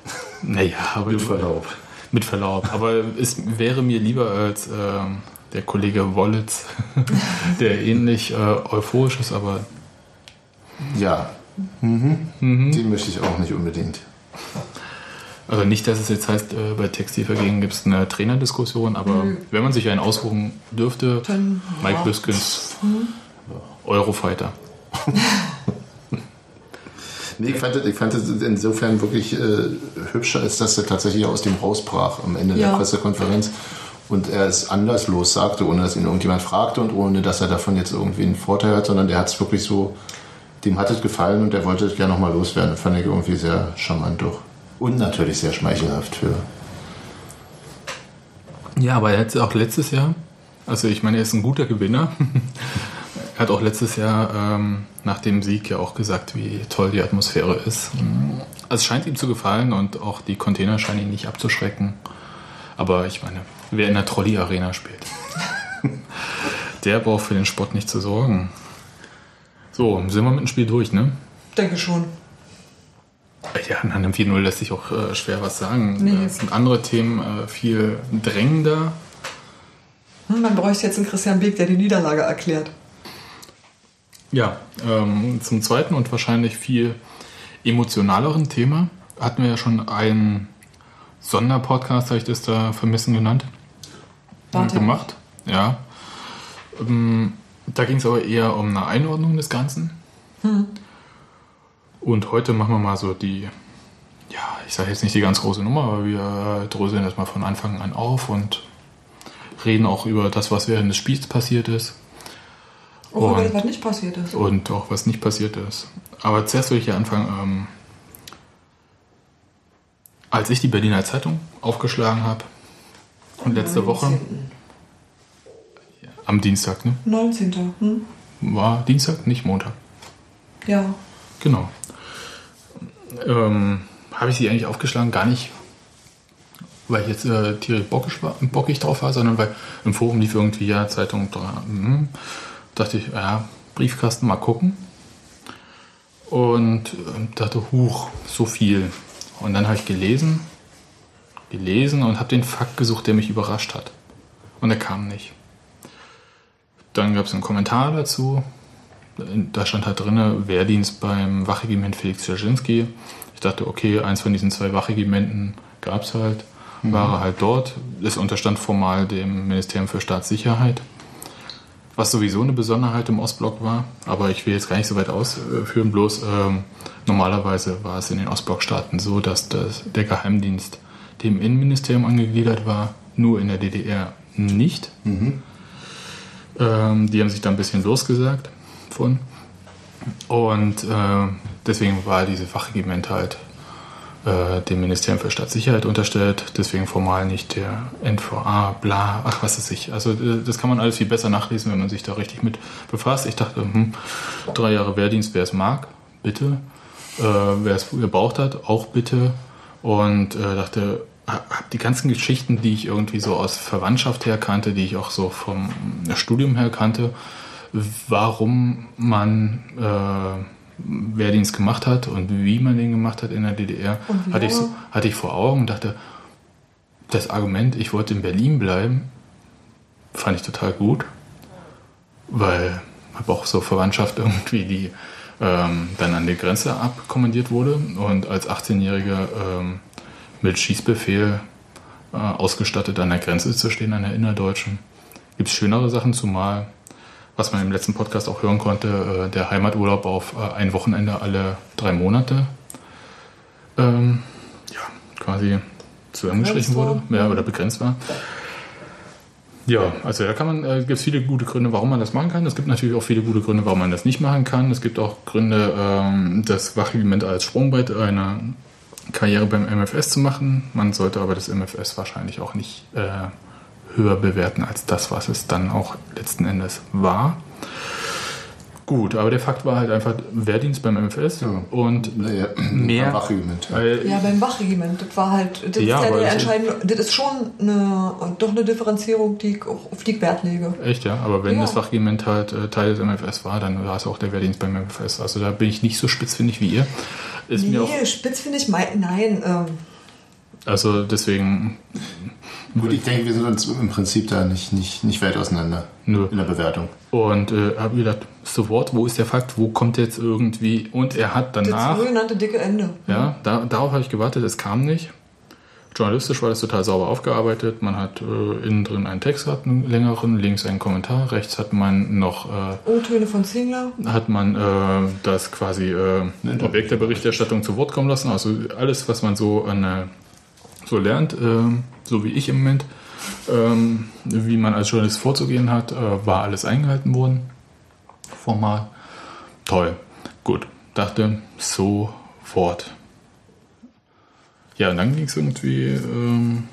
naja, aber mit Verlaub. Mit Verlaub. Aber es wäre mir lieber als ähm, der Kollege Wollitz, der ähnlich äh, euphorisch ist, aber Ja, mhm. den möchte ich auch nicht unbedingt. Also nicht, dass es jetzt heißt, äh, bei Textilvergehen gibt es eine Trainerdiskussion, aber Nö. wenn man sich einen aussuchen dürfte, Dann, Mike ja. Biskins, Eurofighter. Nee, ich fand, es- ich fand es insofern wirklich äh, hübscher, als dass er tatsächlich aus dem Haus brach am Ende der Ja. Pressekonferenz und er es anderslos sagte, ohne dass ihn irgendjemand fragte und ohne dass er davon jetzt irgendwie einen Vorteil hat, sondern der hat es wirklich so, dem hat es gefallen und er wollte es gerne nochmal loswerden. Fand ich irgendwie sehr charmant doch. Und natürlich sehr schmeichelhaft für. Ja, aber er hat auch letztes Jahr, also ich meine, er ist ein guter Gewinner. er hat auch letztes Jahr ähm, nach dem Sieg ja auch gesagt, wie toll die Atmosphäre ist. Also es scheint ihm zu gefallen und auch die Container scheinen ihn nicht abzuschrecken. Aber ich meine, wer in der Trolley-Arena spielt, der braucht für den Sport nicht zu sorgen. So, sind wir mit dem Spiel durch, ne? Denke schon. Ja, nach einem 4-0 lässt sich auch äh, schwer was sagen. Nee. Es sind andere Themen äh, viel drängender. Hm, Man bräuchte jetzt einen Christian Beek, der die Niederlage erklärt. Ja, ähm, zum zweiten und wahrscheinlich viel emotionaleren Thema hatten wir ja schon einen Sonderpodcast, habe ich das da vermissen genannt, Warte. gemacht. Ja. Ähm, Da ging es aber eher um eine Einordnung des Ganzen. Und heute machen wir mal so die, ja, ich sage jetzt nicht die ganz große Nummer, aber wir dröseln das mal von Anfang an auf und reden auch über das, was während des Spiels passiert ist. Und- das was nicht passiert ist. und auch was nicht passiert ist. Aber zuerst will ich ja anfangen, ähm, als ich die Berliner Zeitung aufgeschlagen habe und letzte Woche 19. am Dienstag, ne? 19. Hm? War Dienstag, nicht Montag. Ja. Genau. Ähm, habe ich sie eigentlich aufgeschlagen? Gar nicht, weil ich jetzt äh, tierisch bockig, war, bockig drauf war, sondern weil im Forum lief irgendwie ja Zeitung. da, hm, dachte ich, ja, Briefkasten mal gucken. Und ähm, dachte, huch, so viel. Und dann habe ich gelesen, gelesen und habe den Fakt gesucht, der mich überrascht hat. Und er kam nicht. Dann gab es einen Kommentar dazu, da stand halt drin, Wehrdienst beim Wachregiment Felix Dzerzhinsky. Ich dachte, okay, eins von diesen zwei Wachregimenten gab es halt, war er halt dort. Es unterstand formal dem Ministerium für Staatssicherheit, was sowieso eine Besonderheit im Ostblock war. Aber ich will jetzt gar nicht so weit ausführen, bloß ähm, normalerweise war es in den Ostblockstaaten so, dass das, der Geheimdienst dem Innenministerium angegliedert war, nur in der DDR nicht. Ähm, die haben sich da ein bisschen losgesagt von. Und äh, deswegen war diese Wachregiment halt äh, dem Ministerium für Staatssicherheit unterstellt, deswegen formal nicht der NVA, bla, ach was weiß ich. Also äh, das kann man alles viel besser nachlesen, wenn man sich da richtig mit befasst. Ich dachte, hm, drei Jahre Wehrdienst, wer es mag, bitte. Äh, wer es gebraucht hat, auch bitte. Und äh, dachte, ha- hab die ganzen Geschichten, die ich irgendwie so aus Verwandtschaft her kannte, die ich auch so vom Studium her kannte, warum man äh, Wehrdienst gemacht hat und wie man den gemacht hat in der DDR, hatte ich, hatte ich vor Augen und dachte, das Argument, ich wollte in Berlin bleiben, fand ich total gut, weil ich habe auch so Verwandtschaft irgendwie, die ähm, dann an die Grenze abkommandiert wurde und als 18-Jähriger ähm, mit Schießbefehl äh, ausgestattet an der Grenze zu stehen, an der innerdeutschen. Gibt es schönere Sachen, zumal, was man im letzten Podcast auch hören konnte, äh, der Heimaturlaub auf äh, ein Wochenende alle drei Monate ähm, ja, quasi zusammengestrichen wurde ja, oder begrenzt war. Ja, also da kann man, äh, gibt es viele gute Gründe, warum man das machen kann. Es gibt natürlich auch viele gute Gründe, warum man das nicht machen kann. Es gibt auch Gründe, ähm, das Wachregiment als Sprungbrett einer Karriere beim MFS zu machen. Man sollte aber das MFS wahrscheinlich auch nicht äh, höher bewerten als das, was es dann auch letzten Endes war. Gut, aber der Fakt war halt einfach Wehrdienst beim MFS und Naja, mehr. am Wachregiment. ja. Ja, beim Wachregiment, das war halt, das Ja, ist ja der das- entscheidende, das ist schon eine, doch eine Differenzierung, die ich auch auf die ich Wert lege. Echt, ja. Aber wenn Ja. das Wachregiment halt äh, Teil des MFS war, dann war es auch der Wehrdienst beim MFS. Also da bin ich nicht so spitzfindig wie ihr. Ist mir auch, Nee, spitz finde ich, mein, nein, ähm, also deswegen, Gut, ich denke, wir sind uns im Prinzip da nicht, nicht, nicht weit auseinander Nö. in der Bewertung. und äh, habe mir gedacht, sofort, wo ist der Fakt, wo kommt jetzt irgendwie, und er hat das danach, sogenannte dicke Ende. ja, da, darauf habe ich gewartet, es kam nicht. Journalistisch war das total sauber aufgearbeitet. Man hat äh, innen drin einen Text, hat einen längeren, links einen Kommentar, rechts hat man noch äh, O-Töne von Zingler. hat man äh, das quasi äh, Objekt der Berichterstattung zu Wort kommen lassen. Also alles, was man so an äh, so lernt, äh, so wie ich im Moment, ähm, wie man als Journalist vorzugehen hat, äh, war alles eingehalten worden. Formal. Toll. Gut. Dachte, sofort. Ja, und dann ging es irgendwie, ähm,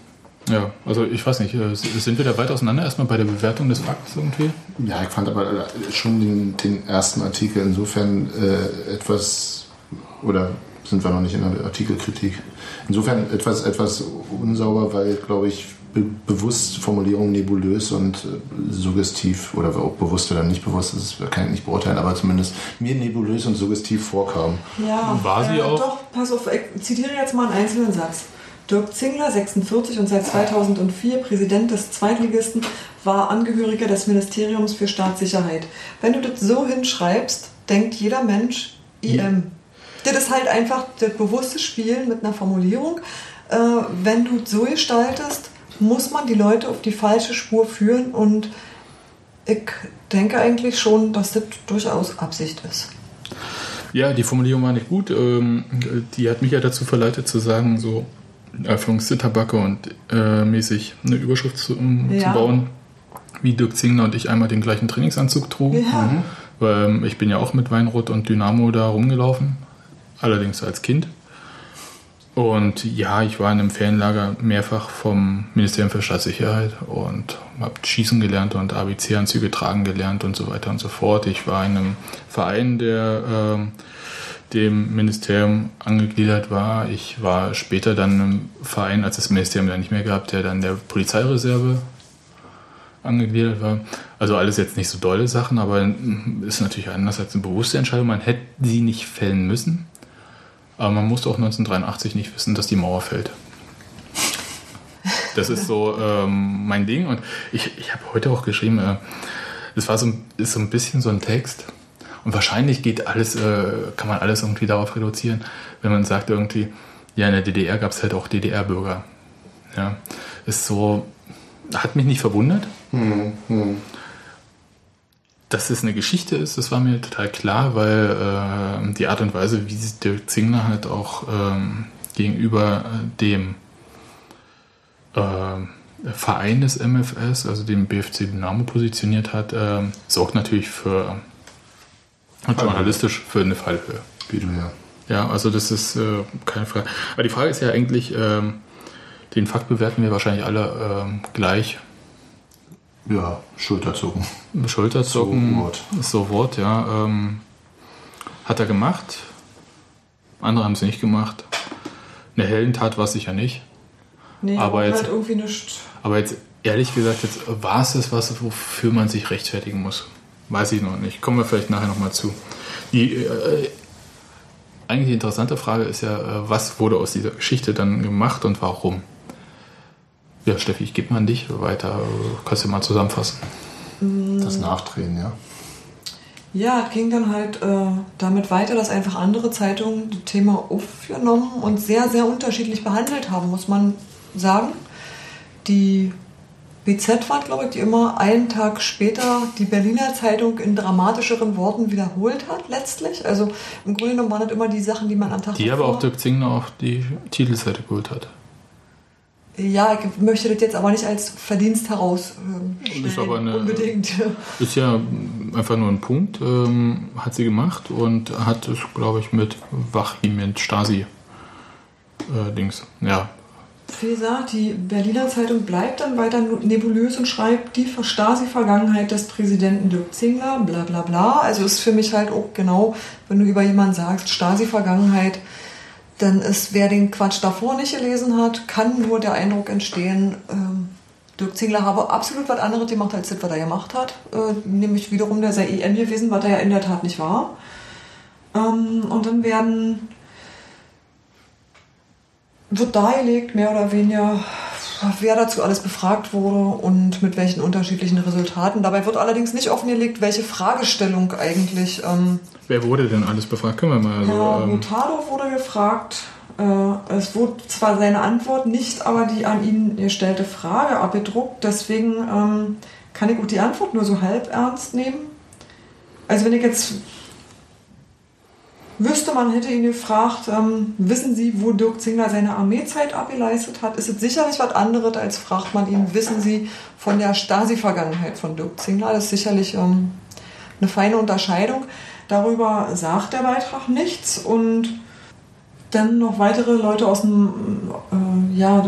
ja, also ich weiß nicht, äh, sind wir da weit auseinander erstmal bei der Bewertung des Fakts irgendwie? Ja, ich fand aber äh, schon den, den ersten Artikel insofern äh, etwas, oder sind wir noch nicht in der Artikelkritik, insofern etwas, etwas unsauber, weil, glaube ich, be bewusst Formulierungen nebulös und äh, suggestiv, oder ob bewusst oder nicht bewusst, das kann ich nicht beurteilen, aber zumindest mir nebulös und suggestiv vorkamen. Ja, War sie äh, auch? Doch, pass auf, ich zitiere jetzt mal einen einzelnen Satz. Dirk Zingler, 46 und seit 2004 Präsident des Zweitligisten, war Angehöriger des Ministeriums für Staatssicherheit. Wenn du das so hinschreibst, denkt jeder Mensch IM. Das ist halt einfach das bewusste Spielen mit einer Formulierung. Äh, wenn du so gestaltest, muss man die Leute auf die falsche Spur führen und ich denke eigentlich schon, dass das durchaus Absicht ist. Ja, die Formulierung war nicht gut. Ähm, die hat mich ja dazu verleitet zu sagen, so Erfüllungszitterbacke und äh, mäßig eine Überschrift zu, um, Ja. zu bauen, wie Dirk Zingler und ich einmal den gleichen Trainingsanzug trugen. Ja. Mhm. Ähm, ich bin ja auch mit Weinrot und Dynamo da rumgelaufen, allerdings als Kind. Und ja, ich war in einem Ferienlager mehrfach vom Ministerium für Staatssicherheit und habe Schießen gelernt und ABC-Anzüge tragen gelernt und so weiter und so fort. Ich war in einem Verein, der ähm, dem Ministerium angegliedert war. Ich war später dann im Verein, als das Ministerium dann nicht mehr gab, der dann der Polizeireserve angegliedert war. Also alles jetzt nicht so dolle Sachen, aber mm, ist natürlich anders als eine bewusste Entscheidung. Man hätte sie nicht fällen müssen. Aber man musste auch 1983 nicht wissen, dass die Mauer fällt. Das ist so ähm, mein Ding. Und ich, ich habe heute auch geschrieben, äh, es war so, ist so ein bisschen so ein Text. Und wahrscheinlich geht alles, äh, kann man alles irgendwie darauf reduzieren, wenn man sagt irgendwie, ja, in der DDR gab es halt auch DDR-Bürger. Ja, ist so, hat mich nicht verwundert. Dass es eine Geschichte ist, das war mir total klar, weil äh, die Art und Weise, wie sich Dirk Zingler halt auch ähm, gegenüber äh, dem äh, Verein des MFS, also dem BFC Dynamo, positioniert hat, ähm, sorgt natürlich für journalistisch für eine Fallhöhe. Ja. Ja, also das ist äh, keine Frage. Aber die Frage ist ja eigentlich, ähm, den Fakt bewerten wir wahrscheinlich alle ähm, gleich. Ja, Schulterzucken. Schulterzucken So Wort. ist so Wort, ja. Ähm, hat er gemacht. Andere haben es nicht gemacht. Eine Heldentat war es sicher nicht. Nee, Aber aber jetzt- halt irgendwie nicht. Aber jetzt ehrlich gesagt, jetzt war es das, was, wofür man sich rechtfertigen muss. Weiß ich noch nicht. Kommen wir vielleicht nachher nochmal zu. Die äh, eigentlich interessante Frage ist ja, äh, was wurde aus dieser Geschichte dann gemacht und warum? Ja, Steffi, ich gebe mal an dich weiter. Kannst du mal zusammenfassen? Das Nachdrehen, ja. Ja, es ging dann halt äh, damit weiter, dass einfach andere Zeitungen das Thema aufgenommen und sehr, sehr unterschiedlich behandelt haben, muss man sagen. Die BZ war, glaube ich, die immer einen Tag später die Berliner Zeitung in dramatischeren Worten wiederholt hat, letztlich. Also im Grunde genommen waren das immer die Sachen, die man am Tag Die aber auch Dirk Zingler auf die Titelseite geholt hat. Ja, ich möchte das jetzt aber nicht als Verdienst herausstellen. Ist aber eine- Unbedingt. Ist ja einfach nur ein Punkt, ähm, hat sie gemacht und hat es, glaube ich, mit Wachim, mit Stasi äh, Dings. Ja, Wie gesagt, die Berliner Zeitung bleibt dann weiter nebulös und schreibt die Stasi-Vergangenheit des Präsidenten Dirk Zingler, bla bla bla. Also ist für mich halt auch genau, wenn du über jemanden sagst, Stasi-Vergangenheit, dann ist, wer den Quatsch davor nicht gelesen hat, kann nur der Eindruck entstehen, ähm, Dirk Zingler habe absolut was anderes gemacht, als das, was er gemacht hat. Äh, nämlich wiederum der sei EM gewesen, was er ja in der Tat nicht war. Ähm, und dann werden wird dargelegt, mehr oder weniger, wer dazu alles befragt wurde und mit welchen unterschiedlichen Resultaten. Dabei wird allerdings nicht offengelegt, welche Fragestellung eigentlich. Ähm, wer wurde denn alles befragt? Können wir mal so. Herr ähm, Mutado wurde gefragt. Äh, es wurde zwar seine Antwort nicht, aber die an ihn gestellte Frage abgedruckt. Deswegen ähm, kann ich auch die Antwort nur so halb ernst nehmen. Also wenn ich jetzt wüsste, man hätte ihn gefragt, ähm, wissen Sie, wo Dirk Zingler seine Armeezeit abgeleistet hat, ist es sicherlich was anderes, als fragt man ihn, wissen Sie von der Stasi-Vergangenheit von Dirk Zingler. Das ist sicherlich ähm, eine feine Unterscheidung. Darüber sagt der Beitrag nichts und dann noch weitere Leute aus dem, äh, ja,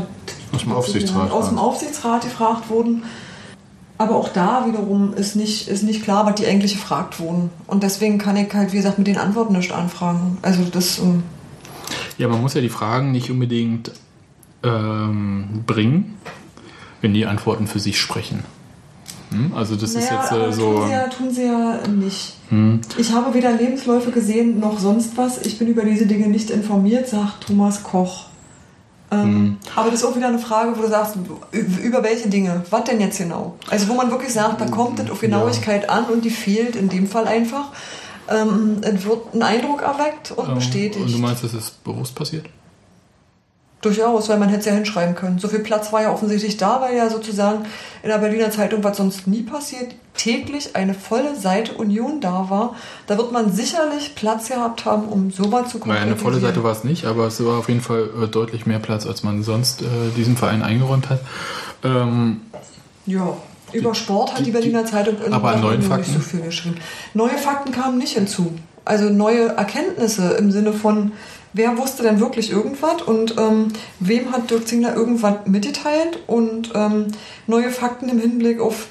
Aus dem Aufsichtsrat. aus dem Aufsichtsrat gefragt wurden. Aber auch da wiederum ist nicht, ist nicht klar, was die eigentlich gefragt wurden. Und deswegen kann ich halt, wie gesagt, mit den Antworten nicht anfragen. Also das, ähm, ja, man muss ja die Fragen nicht unbedingt ähm, bringen, wenn die Antworten für sich sprechen. Hm? Also, das ist naja, jetzt aber äh, so. tun, sie ja, tun sie ja nicht. Hm. Ich habe weder Lebensläufe gesehen noch sonst was. Ich bin über diese Dinge nicht informiert, sagt Thomas Koch. Ähm, Hm. Aber das ist auch wieder eine Frage, wo du sagst, über welche Dinge? Was denn jetzt genau? Also wo man wirklich sagt, da kommt es auf Genauigkeit an und die fehlt in dem Fall einfach. Ähm, es wird ein Eindruck erweckt und Ähm, bestätigt. Und du meinst, das ist bewusst passiert? Durchaus, weil man hätte es ja hinschreiben können. So viel Platz war ja offensichtlich da, weil ja sozusagen in der Berliner Zeitung, was sonst nie passiert, täglich eine volle Seite Union da war. Da wird man sicherlich Platz gehabt haben, um sowas zu Weil eine volle. Seite war es nicht, aber es war auf jeden Fall äh, deutlich mehr Platz, als man sonst äh, diesem Verein eingeräumt hat. Ähm, Ja, über Sport hat die, die- Berliner Zeitung in aber neuen Fakten? nicht so viel geschrieben. Neue Fakten kamen nicht hinzu. Also neue Erkenntnisse im Sinne von, wer wusste denn wirklich irgendwas und ähm, wem hat Dirk Zingler irgendwas mitgeteilt und ähm, neue Fakten im Hinblick auf,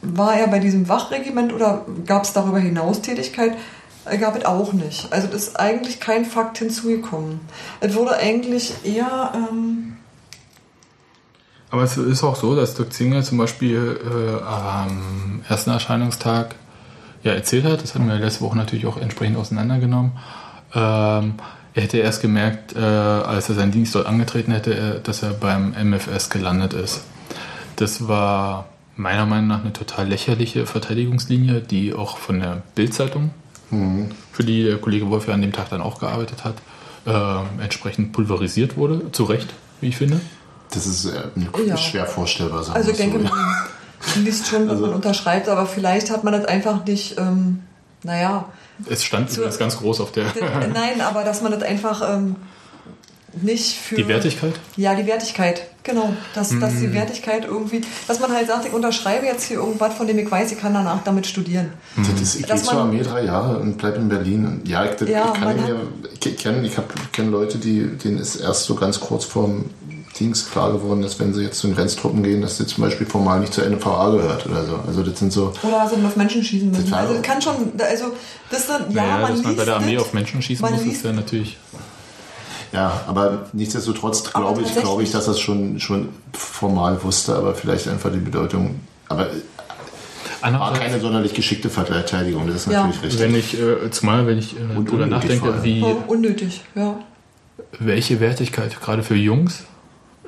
war er bei diesem Wachregiment oder gab es darüber hinaus Tätigkeit? Äh, Gab es auch nicht. Also das ist eigentlich kein Fakt hinzugekommen. Es wurde eigentlich eher... Ähm, aber es ist auch so, dass Dirk Zinger zum Beispiel äh, am ersten Erscheinungstag ja erzählt hat, das hatten wir letzte Woche natürlich auch entsprechend auseinandergenommen, ähm, er hätte erst gemerkt, äh, als er seinen Dienst dort angetreten hätte, äh, dass er beim MFS gelandet ist. Das war meiner Meinung nach eine total lächerliche Verteidigungslinie, die auch von der Bild-Zeitung, für die der Kollege Wolf ja an dem Tag dann auch gearbeitet hat, äh, entsprechend pulverisiert wurde. Zu Recht, wie ich finde. Das ist äh, Ja. schwer vorstellbar. sagen Also ich denke, so. man liest schon, was Also- man unterschreibt, aber vielleicht hat man das einfach nicht, ähm, naja, Es stand Zu- übrigens ganz groß auf der d- nein, aber dass man das einfach ähm, nicht für... die Wertigkeit. Ja, die Wertigkeit, genau. Dass, dass Hm. die Wertigkeit irgendwie, dass man halt sagt, ich unterschreibe jetzt hier irgendwas, von dem ich weiß, ich kann danach damit studieren. Das ist, ich Dass gehe zur Armee drei Jahre und bleibe in Berlin. Und ja, ich, das, Ja, ich kann mir, ich kenne ich hab- kenn Leute, die, denen ist erst so ganz kurz vorm Dienst klar geworden, dass wenn sie jetzt zu den Grenztruppen gehen, dass sie zum Beispiel formal nicht zur NVA gehört oder so. Also das sind so. Oder also auf Menschen schießen müssen. Also das kann schon, also das ist, dann- ja, naja, man dass man bei der Armee das, auf Menschen schießen muss, ist ja natürlich. Ja, aber nichtsdestotrotz glaube ich, glaube ich, dass es schon, schon formal wusste, aber vielleicht einfach die Bedeutung. Aber war keine sonderlich geschickte Verteidigung, das ist Ja. natürlich richtig. wenn ich, äh, zumal wenn ich äh, vor nachdenke, wie, Oh, unnötig, ja. welche Wertigkeit, gerade für Jungs,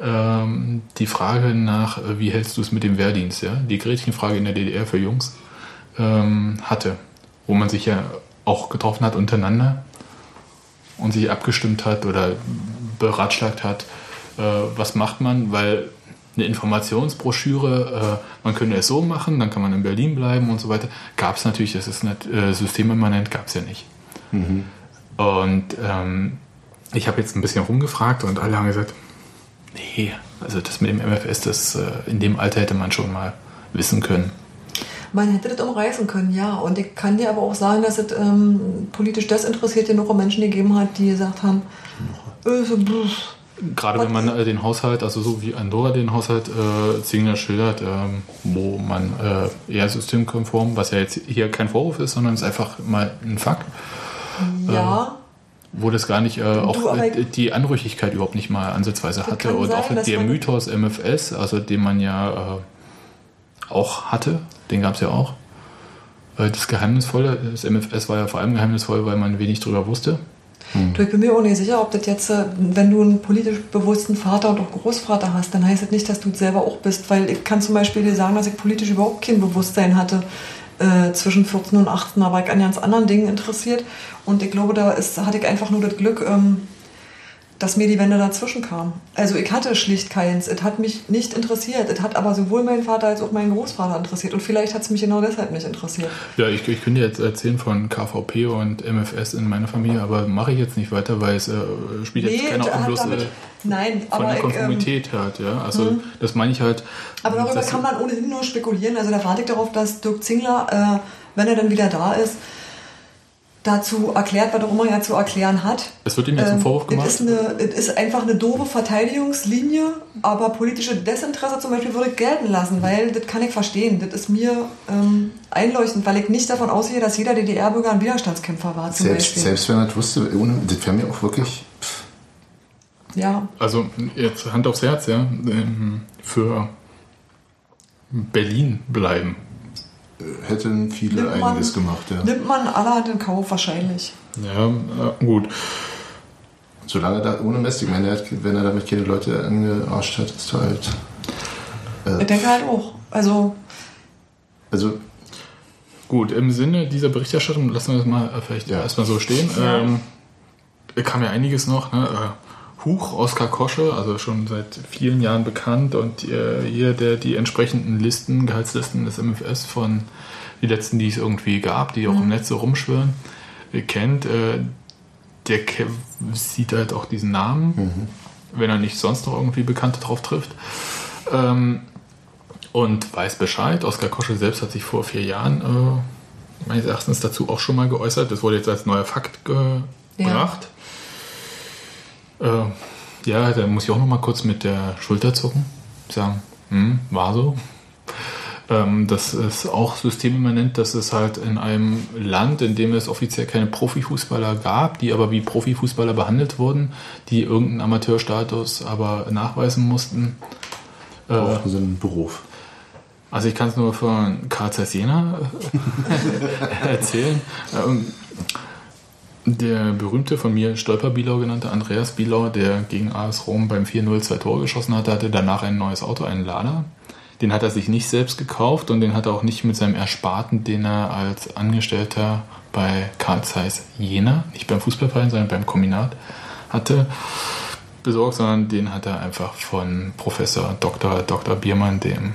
ähm, die Frage nach, äh, wie hältst du es mit dem Wehrdienst, ja, die Gretchenfrage in der DDR für Jungs ähm, hatte, wo man sich ja auch getroffen hat untereinander und sich abgestimmt hat oder beratschlagt hat, äh, was macht man, weil eine Informationsbroschüre, äh, man könnte es so machen, dann kann man in Berlin bleiben und so weiter, gab es natürlich, das ist nicht äh, systemimmanent, gab es ja nicht. Und ähm, ich habe jetzt ein bisschen rumgefragt und alle haben gesagt, nee, also das mit dem MFS, das äh, in dem Alter hätte man schon mal wissen können. Man hätte das umreißen können, ja. Und ich kann dir aber auch sagen, dass es ähm, politisch desinteressiert genug auch Menschen gegeben hat, die gesagt haben, äh, so, pff, Gerade wenn man äh, den Haushalt, also so wie Andorra den Haushalt äh, Zingler schildert, ähm, wo man äh, eher systemkonform, was ja jetzt hier kein Vorwurf ist, sondern es ist einfach mal ein Fakt, ja, wo das gar nicht, äh, auch aber- äh, die Anrüchigkeit überhaupt nicht mal ansatzweise hatte. Und sein, auch der Mythos MFS, also den man ja äh, auch hatte, den gab es ja auch. Äh, das Geheimnisvolle, das MFS war ja vor allem geheimnisvoll, weil man wenig drüber wusste. Du, ich bin mir auch nicht sicher, ob das jetzt, äh, wenn du einen politisch bewussten Vater und auch Großvater hast, dann heißt das nicht, dass du selber auch bist, weil ich kann zum Beispiel dir sagen, dass ich politisch überhaupt kein Bewusstsein hatte äh, zwischen 14 und 18, aber ich an ganz anderen Dingen interessiert. Und ich glaube, da ist, hatte ich einfach nur das Glück, ähm, dass mir die Wende dazwischen kam. Also ich hatte schlicht keins, es hat mich nicht interessiert, es hat aber sowohl meinen Vater als auch meinen Großvater interessiert und vielleicht hat es mich genau deshalb nicht interessiert. Ja, ich, ich könnte jetzt erzählen von KVP und MFS in meiner Familie, aber mache ich jetzt nicht weiter, weil es äh, spielt jetzt keine hat Augenbloß damit, äh, nein, von aber der ich, ähm, Konformität hat. Ja? Also das meine ich halt. Aber darüber kann man ohnehin nur spekulieren. Also da warte ich darauf, dass Dirk Zingler, äh, wenn er dann wieder da ist, dazu erklärt, was auch immer er zu erklären hat. Es wird ihm jetzt ein Ähm, Vorwurf gemacht. Es ist, eine, es ist einfach eine doofe Verteidigungslinie, aber politische Desinteresse zum Beispiel würde ich gelten lassen, weil das kann ich verstehen. Das ist mir ähm, einleuchtend, weil ich nicht davon ausgehe, dass jeder DDR-Bürger ein Widerstandskämpfer war zum Selbst, Beispiel. selbst wenn er das wusste, ohne, das wäre mir auch wirklich. Pff, Ja, Also jetzt Hand aufs Herz, ja. ähm, Für Berlin bleiben. Hätten viele Nimmt man- einiges gemacht, ja. nimmt man aller den Kauf wahrscheinlich. Ja, äh, gut. Solange da ohne Mist, ich meine, er hat- wenn er damit keine Leute angearscht hat, ist er halt. Ich denke halt auch. Also Also Gut, im Sinne dieser Berichterstattung lassen wir das mal äh, vielleicht Ja. erstmal so stehen. Ja. Ähm, kam ja einiges noch. Ne? Huch, Oskar Kosche, also schon seit vielen Jahren bekannt und äh, hier der die entsprechenden Listen, Gehaltslisten des MFS von die letzten, die es irgendwie gab, die auch im Netz so rumschwirren, äh, kennt, äh, der sieht halt auch diesen Namen, wenn er nicht sonst noch irgendwie Bekannte drauf trifft. Ähm, und weiß Bescheid. Oskar Kosche selbst hat sich vor vier Jahren äh, meines Erachtens dazu auch schon mal geäußert. Das wurde jetzt als neuer Fakt gebracht. Äh, ja, da muss ich auch noch mal kurz mit der Schulter zucken. Sagen, hm, war so. Ähm, das ist auch systemimmanent, dass es halt in einem Land, in dem es offiziell keine Profifußballer gab, die aber wie Profifußballer behandelt wurden, die irgendeinen Amateurstatus aber nachweisen mussten, äh, Auch so ein Beruf. also ich kann es nur von Karl Jena äh, erzählen. Der berühmte von mir Stolper Bielau genannte Andreas Bielau, der gegen AS Rom beim 4-0 zwei Tore geschossen hatte, hatte danach ein neues Auto, einen Lada. Den hat er sich nicht selbst gekauft und den hat er auch nicht mit seinem Ersparten, den er als Angestellter bei Karl Zeiss Jena, nicht beim Fußballverein, sondern beim Kombinat hatte, besorgt, sondern den hat er einfach von Professor Dr. Dr. Biermann, dem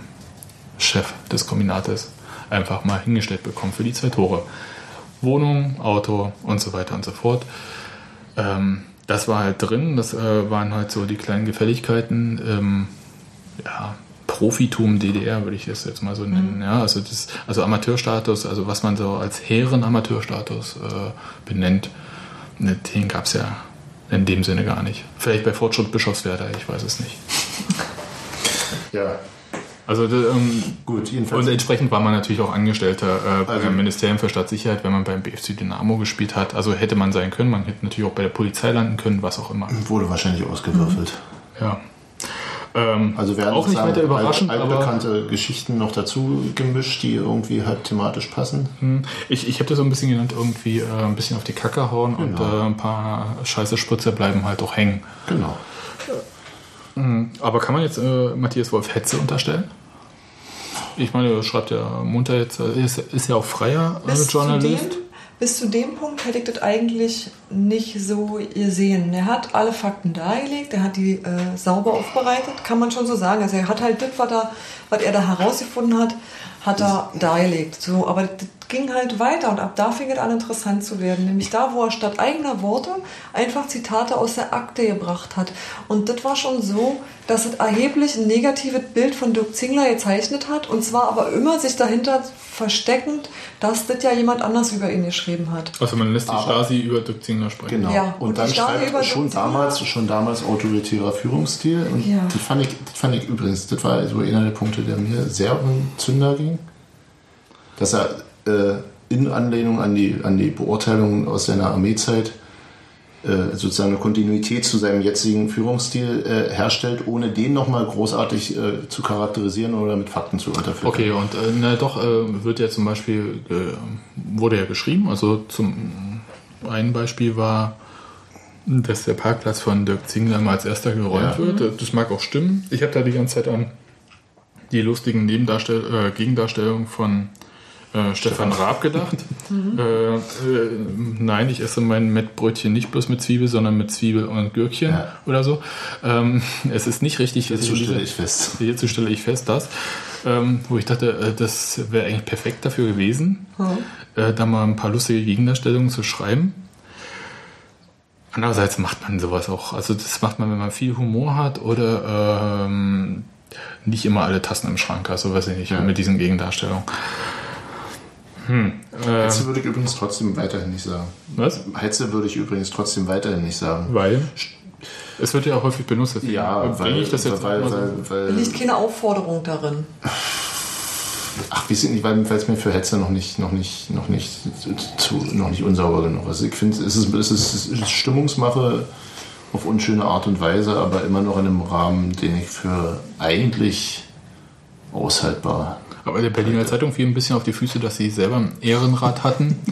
Chef des Kombinates, einfach mal hingestellt bekommen für die zwei Tore. Wohnung, Auto und so weiter und so fort. Ähm, das war halt drin, das äh, waren halt so die kleinen Gefälligkeiten. Ähm, ja, Profitum DDR würde ich das jetzt mal so nennen. Ja, also, das, also Amateurstatus, also was man so als Herren-Amateurstatus äh, benennt, ne, den gab es ja in dem Sinne gar nicht. Vielleicht bei Fortschritt Bischofswerda, ich weiß es nicht. Ja, Also ähm, gut, jedenfalls. und entsprechend war man natürlich auch Angestellter äh, Also- beim Ministerium für Staatssicherheit, wenn man beim BFC Dynamo gespielt hat. Also hätte man sein können, man hätte natürlich auch bei der Polizei landen können, was auch immer. wurde wahrscheinlich ausgewürfelt. Ja. Ähm, Also werden auch nicht weiter überraschend, alt, aber altbekannte Geschichten noch dazu gemischt, die irgendwie halt thematisch passen. hm, ich, ich habe das so ein bisschen genannt, irgendwie äh, ein bisschen auf die Kacke hauen und Genau. äh, ein paar scheiße Spritzer bleiben halt auch hängen. Genau. Aber kann man jetzt äh, Matthias Wolf Hetze unterstellen? Ich meine, er schreibt ja munter jetzt, äh, ist, ist ja auch freier äh, Bis zu, dem, Journalist. bis zu dem Punkt hätte ich das eigentlich nicht so gesehen. Er hat alle Fakten dargelegt, er hat die äh, sauber aufbereitet, kann man schon so sagen. Also er hat halt das, was er, was er da herausgefunden hat, hat er dargelegt. So, aber das ging halt weiter und ab da fing es an interessant zu werden. Nämlich da, wo er statt eigener Worte einfach Zitate aus der Akte gebracht hat. Und das war schon so, dass es erheblich ein negatives Bild von Dirk Zingler gezeichnet hat. Und zwar aber immer sich dahinter versteckend, dass das ja jemand anders über ihn geschrieben hat. Also man lässt die Aber- Stasi über Dirk Zingler sprechen. Genau. Ja, und, und dann schreibt schon damals, schon damals autoritärer Führungsstil. Und Ja. das, fand ich, das fand ich übrigens, das war so einer der Punkte, der mir sehr um Zünder ging. Dass er äh, in Anlehnung an die, an die Beurteilungen aus seiner Armeezeit äh, sozusagen eine Kontinuität zu seinem jetzigen Führungsstil äh, herstellt, ohne den nochmal großartig äh, zu charakterisieren oder mit Fakten zu unterfüttern. Okay, und äh, na doch, äh, wird ja zum Beispiel, wurde ja geschrieben, also zum ein Beispiel war, dass der Parkplatz von Dirk Zingler mal als erster geräumt Ja. wird. Das mag auch stimmen. Ich habe da die ganze Zeit an die lustigen Nebendarstell äh, Gegendarstellungen von äh, Stefan Raab gedacht. äh, äh, nein, ich esse mein Mettbrötchen nicht bloß mit Zwiebel, sondern mit Zwiebel und Gürkchen Ja. oder so. Ähm, es ist nicht richtig. Hierzu stelle ich fest. Hierzu stelle ich fest, dass, ähm, wo ich dachte, äh, das wäre eigentlich perfekt dafür gewesen, äh, da mal ein paar lustige Gegendarstellungen zu schreiben. Andererseits macht man sowas auch. Also das macht man, wenn man viel Humor hat oder ähm, nicht immer alle Tassen im Schrank, also weiß ich nicht, Ja. mit diesen Gegendarstellungen. Hm. Äh, Hetze würde ich übrigens trotzdem weiterhin nicht sagen. was? Hetze würde ich übrigens trotzdem weiterhin nicht sagen. Weil? Es wird ja auch häufig benutzt. bringe weil, ich das jetzt weil, mal so. weil, weil, Liegt keine Aufforderung darin. ach, wir sind nicht, weil weil es mir für Hetze noch nicht, noch nicht, noch nicht zu, noch nicht unsauber genug ist. Ich finde, es ist, es ist, es ist Stimmungsmache auf unschöne Art und Weise, aber immer noch in einem Rahmen, den ich für eigentlich aushaltbar. Aber der Berliner Zeitung fiel ein bisschen auf die Füße, dass sie selber einen Ehrenrat hatten.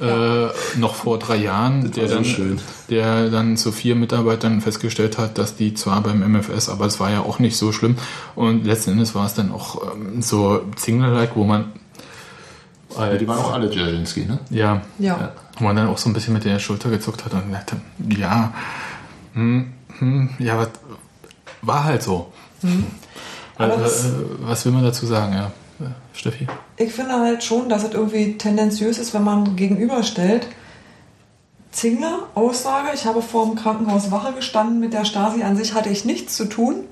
Äh, noch vor drei Jahren, der dann, schön. der dann zu vier Mitarbeitern festgestellt hat, dass die zwar beim MFS, aber es war ja auch nicht so schlimm. Und letzten Endes war es dann auch ähm, so Zingler-like, wo man als, Die waren auch alle Dzerzhinsky, ne? Ja. Ja. Wo man dann auch so ein bisschen mit der Schulter gezuckt hat und dachte, ja, hm, hm, ja, was, war halt so. Das- äh, was will man dazu sagen, ja, Steffi? Ich finde halt schon, dass es irgendwie tendenziös ist, wenn man gegenüberstellt. Zingler, Aussage, ich habe vor dem Krankenhaus Wache gestanden, mit der Stasi an sich hatte ich nichts zu tun.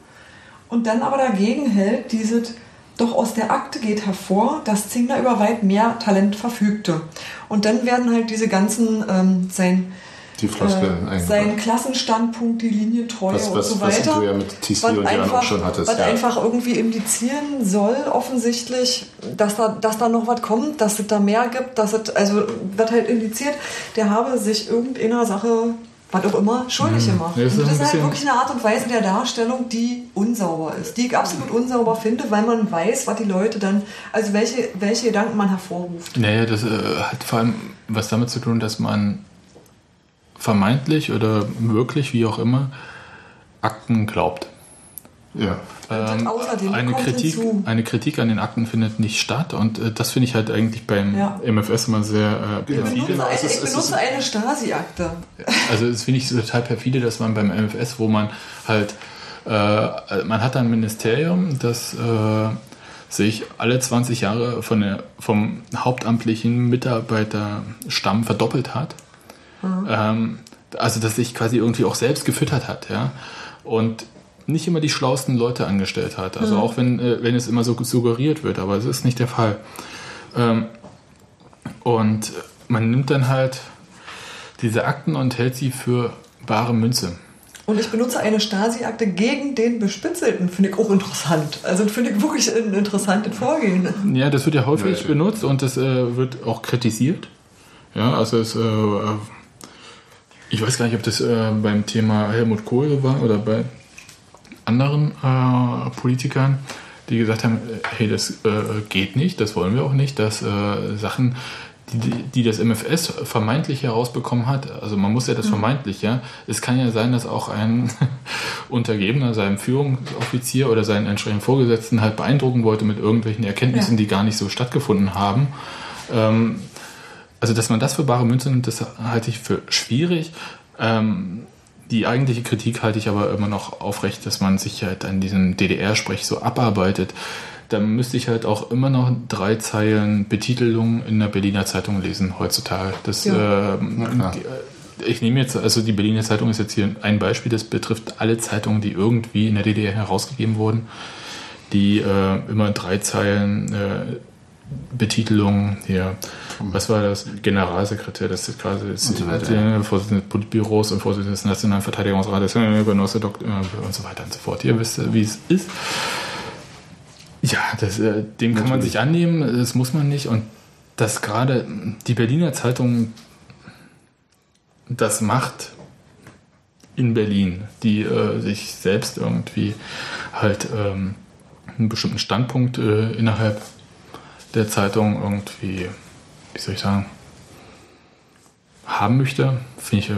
Und dann aber dagegen hält, dieses, doch aus der Akte geht hervor, dass Zingler über weit mehr Talent verfügte. Und dann werden halt diese ganzen, ähm, sein, Die Floskeln äh, eingebaut. sein Klassenstandpunkt, die Linie Treue Was- und was- so was weiter. du ja mit TC was und Jan auch einfach- schon hattest, Was ja. einfach irgendwie indizieren soll, offensichtlich, dass da, dass da noch was kommt, dass es da mehr gibt, dass es, also wird halt indiziert, der habe sich irgendeiner Sache, was auch immer, schuldig gemacht. Ja, das ist und das ist halt wirklich eine Art und Weise der Darstellung, die unsauber ist, die ich absolut unsauber finde, weil man weiß, was die Leute dann, also welche, welche Gedanken man hervorruft. Naja, das äh, hat vor allem was damit zu tun, dass man vermeintlich oder wirklich, wie auch immer, Akten glaubt. Ja. Ähm, außerdem eine, Kritik, hinzu- eine Kritik an den Akten findet nicht statt und äh, das finde ich halt eigentlich beim Ja. MFS immer sehr äh, Ich perfide. benutze, genau, eine, es ist- ich es ist- benutze eine Stasi-Akte. Also das finde ich total perfide, dass man beim MFS, wo man halt, äh, man hat ein Ministerium, das äh, sich alle 20 Jahre von der, vom hauptamtlichen Mitarbeiterstamm verdoppelt hat. Ähm, also dass sich quasi irgendwie auch selbst gefüttert hat, ja. Und nicht immer die schlauesten Leute angestellt hat. Also auch wenn, äh, wenn es immer so suggeriert wird, aber es ist nicht der Fall. Ähm, und man nimmt dann halt diese Akten und hält sie für bare Münze. Und ich benutze eine Stasi-Akte gegen den Bespitzelten, finde ich auch interessant. Also finde ich wirklich ein interessantes Vorgehen. Ja, das wird ja häufig Ja, benutzt und das äh, wird auch kritisiert. Ja, also es, äh, äh, ich weiß gar nicht, ob das äh, beim Thema Helmut Kohl war oder bei anderen äh, Politikern, die gesagt haben, hey, das äh, geht nicht, das wollen wir auch nicht, dass äh, Sachen, die, die das MFS vermeintlich herausbekommen hat, also man muss ja das vermeintlich, ja, es kann ja sein, dass auch ein Untergebener seinem Führungsoffizier oder seinen entsprechenden Vorgesetzten halt beeindrucken wollte mit irgendwelchen Erkenntnissen, Ja. die gar nicht so stattgefunden haben. Ähm, also, dass man das für bare Münze nimmt, das halte ich für schwierig. Ähm, die eigentliche Kritik halte ich aber immer noch aufrecht, dass man sich halt an diesem DDR-Sprech so abarbeitet. Da müsste ich halt auch immer noch drei Zeilen Betitelung in der Berliner Zeitung lesen heutzutage. Das, Ja. ähm, äh, ich nehme jetzt, also die Berliner Zeitung ist jetzt hier ein Beispiel, das betrifft alle Zeitungen, die irgendwie in der DDR herausgegeben wurden, die äh, immer drei Zeilen äh, Betitelung hier, was war das? Generalsekretär, das ist der Vorsitzende des Politbüros und Vorsitzende des Nationalen Verteidigungsrates, äh, Genosse Doktor äh, und so weiter und so fort. Ihr wisst, äh, wie es ist. Ja, das, äh, dem kann man sich annehmen, das muss man nicht. Und dass gerade die Berliner Zeitung das macht in Berlin, die äh, sich selbst irgendwie halt ähm, einen bestimmten Standpunkt äh, innerhalb der Zeitung irgendwie, wie soll ich sagen, haben möchte, finde ich, äh,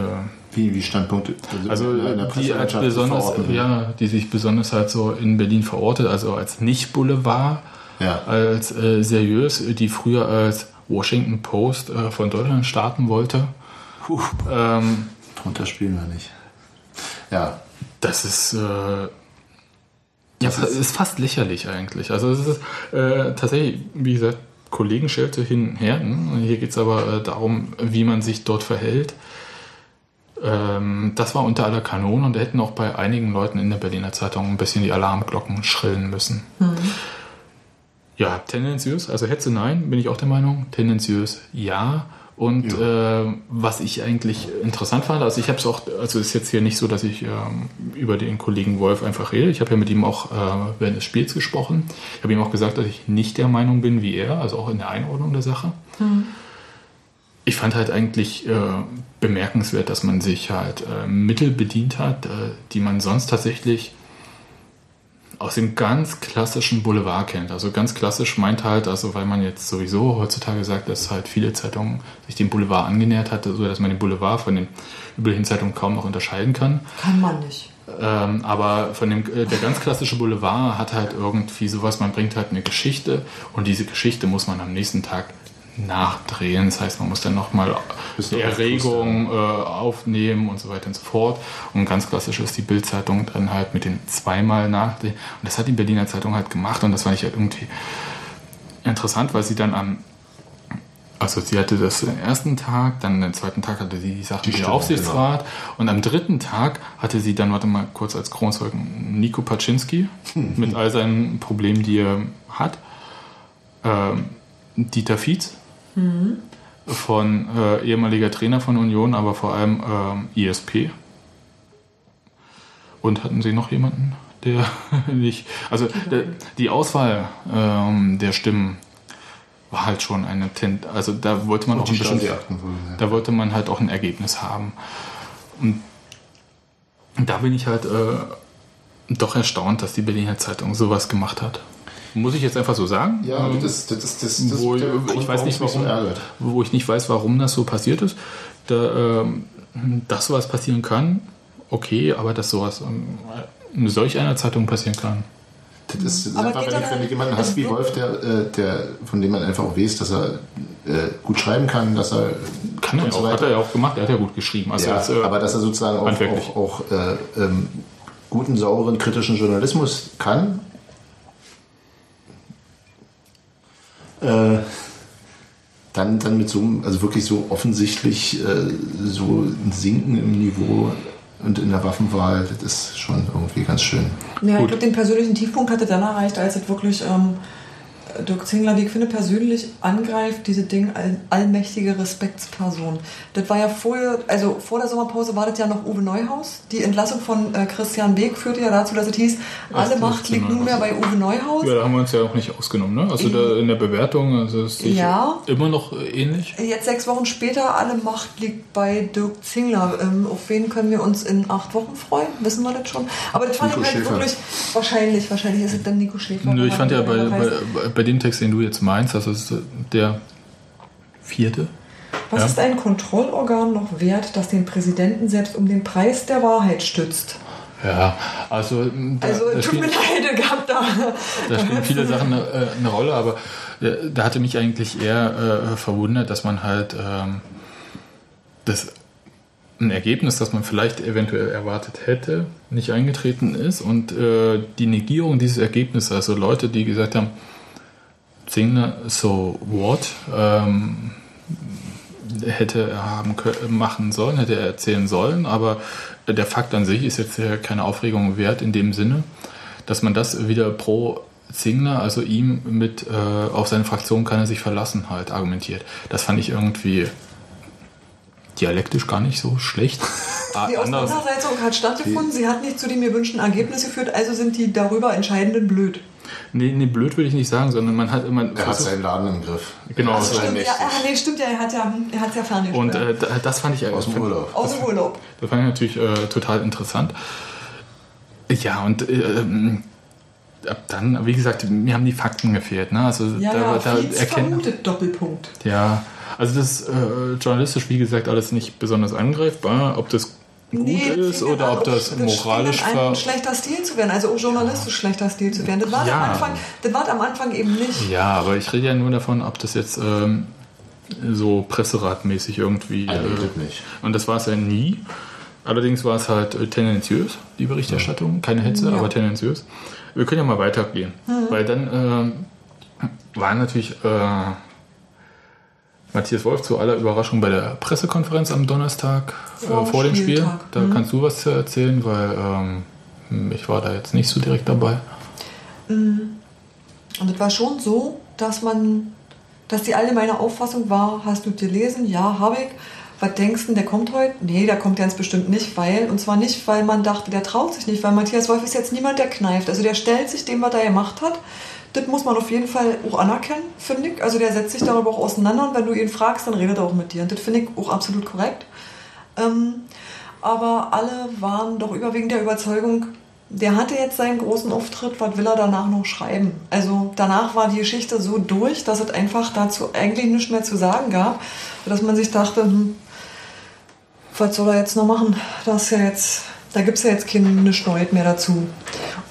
Wie, wie Standpunkte? also einer die als besonders, ja, die sich besonders halt so in Berlin verortet, also als nicht Boulevard, Ja. als äh, seriös, die früher als Washington Post äh, von Deutschland starten wollte. Puh, Ähm, drunter spielen wir nicht. Ja, Das ist, äh, ja, ist, ist- fast lächerlich eigentlich. Also es ist äh, tatsächlich, wie gesagt, Kollegenschelte hin und her. Ne? Hier geht es aber äh, darum, wie man sich dort verhält. Ähm, das war unter aller Kanone und da hätten auch bei einigen Leuten in der Berliner Zeitung ein bisschen die Alarmglocken schrillen müssen. Ja, tendenziös, also Hetze nein, bin ich auch der Meinung. Tendenziös ja. Und äh, was ich eigentlich interessant fand, also ich habe es auch, also es ist jetzt hier nicht so, dass ich ähm, über den Kollegen Wolf einfach rede. Ich habe ja mit ihm auch äh, während des Spiels gesprochen. Ich habe ihm auch gesagt, dass ich nicht der Meinung bin wie er, also auch in der Einordnung der Sache. Ich fand halt eigentlich äh, bemerkenswert, dass man sich halt äh, Mittel bedient hat, äh, die man sonst tatsächlich aus dem ganz klassischen Boulevard kennt. Also ganz klassisch meint halt, also weil man jetzt sowieso heutzutage sagt, dass halt viele Zeitungen sich dem Boulevard angenähert hat, so dass man den Boulevard von den üblichen Zeitungen kaum noch unterscheiden kann. Kann man nicht. Ähm, aber von dem, äh, der ganz klassische Boulevard hat halt irgendwie sowas, man bringt halt eine Geschichte und diese Geschichte muss man am nächsten Tag nachdrehen. Das heißt, man muss dann nochmal die Erregung äh, aufnehmen und so weiter und so fort. Und ganz klassisch ist die Bildzeitung dann halt mit den zweimal nachdrehen. Und das hat die Berliner Zeitung halt gemacht und das fand ich halt irgendwie interessant, weil sie dann am also sie hatte das den ersten Tag, dann den zweiten Tag hatte sie die Sachen Die dem Stimmung, Aufsichtsrat und am dritten Tag hatte sie dann, warte mal kurz als Kronzeugen, Nico Paczynski mit all seinen Problemen, die er hat. Ähm, Dieter Fietz von äh, ehemaliger Trainer von Union, aber vor allem ähm, ISP. Und hatten Sie noch jemanden, der nicht. Also der, die Auswahl ähm, der Stimmen war halt schon eine Tent. Also da wollte man auch ein bisschen. Da wollte man halt auch ein Ergebnis haben. Und da bin ich halt äh, doch erstaunt, dass die Berliner Zeitung sowas gemacht hat. Muss ich jetzt einfach so sagen? Ja, Ähm, das, das, das, das, wo, ist der ich Grund, weiß nicht, warum warum, so ärgert. wo ich nicht weiß, warum das so passiert ist. Da, ähm, dass sowas passieren kann, okay, aber dass sowas ähm, in solch einer Zeitung passieren kann. Das ist, das einfach, wenn, du- wenn du jemanden hast wie Wolf, der, äh, der, von dem man einfach auch weiß, dass er äh, gut schreiben kann, dass er Kann er so auch, hat weiter. er ja auch gemacht, er hat ja gut geschrieben. Also ja, jetzt, äh, aber dass er sozusagen auch, auch, auch äh, ähm, guten, sauberen, kritischen Journalismus kann, äh, dann, dann mit so einem, also wirklich so offensichtlich äh, so ein Sinken im Niveau und in der Waffenwahl, das ist schon irgendwie ganz schön. Ja, ich Gut. glaube, den persönlichen Tiefpunkt hatte dann erreicht, als es wirklich ähm, Dirk Zingler, wie ich finde, persönlich angreift, diese Ding all, allmächtige Respektsperson. Das war ja vorher, also vor der Sommerpause war das ja noch Uwe Neuhaus. Die Entlassung von äh, Christian Beek führte ja dazu, dass es hieß, alle das Macht ist liegt nunmehr bei Uwe Neuhaus. ja, da haben wir uns ja auch nicht ausgenommen. Ne? Also da in der Bewertung, also ich Ja. immer noch äh, ähnlich. Jetzt sechs Wochen später, alle Macht liegt bei Dirk Zingler. Ähm, auf wen können wir uns in acht Wochen freuen? Wissen wir das schon? Aber das fand Nico ich halt Schäfer. wirklich, wahrscheinlich, wahrscheinlich ist es dann Nico Schäfer. Nö, ich fand ja bei, bei, bei- bei dem Text, den du jetzt meinst, also das ist der vierte. Was Ja. ist ein Kontrollorgan noch wert, das den Präsidenten selbst um den Preis der Wahrheit stützt? Ja, also, da, Also, da, tut mir spielen, leid, gab da. da spielen viele Sachen eine, äh, eine Rolle, aber äh, da hatte mich eigentlich eher äh, verwundert, dass man halt ähm, das ein Ergebnis, das man vielleicht eventuell erwartet hätte, nicht eingetreten ist und äh, die Negierung dieses Ergebnisses, also Leute, die gesagt haben, Zingler, so what, ähm, hätte er haben können, machen sollen, hätte er erzählen sollen, aber der Fakt an sich ist jetzt ja keine Aufregung wert in dem Sinne, dass man das wieder pro Zingler, also ihm mit äh, auf seine Fraktion kann er sich verlassen, halt argumentiert. Das fand ich irgendwie dialektisch gar nicht so schlecht. Ah, Die anders- Auseinandersetzung hat stattgefunden, sie hat nicht zu dem gewünschten Ergebnis geführt, also sind die darüber Entscheidenden blöd. Nee, nee, blöd würde ich nicht sagen, sondern man hat immer. Er hat seinen Laden im Griff. Genau. Er ist Also Stimmt, ja, ah, nee, stimmt ja, er hat ja, er hat's ja ferngestellt. und äh, da- das fand ich Aus dem Urlaub. Aus dem Urlaub. Das fand ich natürlich äh, total interessant. Ja, und äh, ähm, ab dann, wie gesagt, mir haben die Fakten gefehlt. Ne? Also Ja, da, ja, da erkennt vermutet Doppelpunkt. Ja, also das ist äh, journalistisch, wie gesagt, alles nicht besonders angreifbar. Ob das gut ist fing oder ob das moralisch ein schlechter Stil zu werden, also auch journalistisch schlechter Stil zu werden. Das war, Ja. am, Anfang, das war am Anfang eben nicht. Ja, aber ich rede ja nur davon, ob das jetzt ähm, so presseratmäßig irgendwie... Nee, äh, nicht. Und das war es ja nie. Allerdings war es halt äh, tendenziös, die Berichterstattung. Keine Hetze, Ja. aber tendenziös. Wir können ja mal weitergehen. Weil dann ähm, war natürlich äh, Matthias Wolf zu aller Überraschung bei der Pressekonferenz am Donnerstag Vor äh, vor dem Spiel. Da kannst du was zu erzählen, weil ähm, ich war da jetzt nicht so direkt dabei. Und es war schon so, dass man, dass die allgemeine Auffassung war, hast du gelesen? Ja, habe ich. Was denkst du, der kommt heute? Nee, der kommt ganz bestimmt nicht, weil, und zwar nicht, weil man dachte, der traut sich nicht, weil Matthias Wolf ist jetzt niemand, der kneift. Also der stellt sich dem, was er gemacht hat. Das muss man auf jeden Fall auch anerkennen, finde ich. Also der setzt sich darüber auch auseinander und wenn du ihn fragst, dann redet er auch mit dir. Und das finde ich auch absolut korrekt. Ähm, aber alle waren doch überwiegend der Überzeugung, der hatte jetzt seinen großen Auftritt, was will er danach noch schreiben? Also danach war die Geschichte so durch, dass es einfach dazu eigentlich nichts mehr zu sagen gab, dass man sich dachte, hm, was soll er jetzt noch machen? Das ja jetzt, da gibt es ja jetzt kein nichts mehr dazu.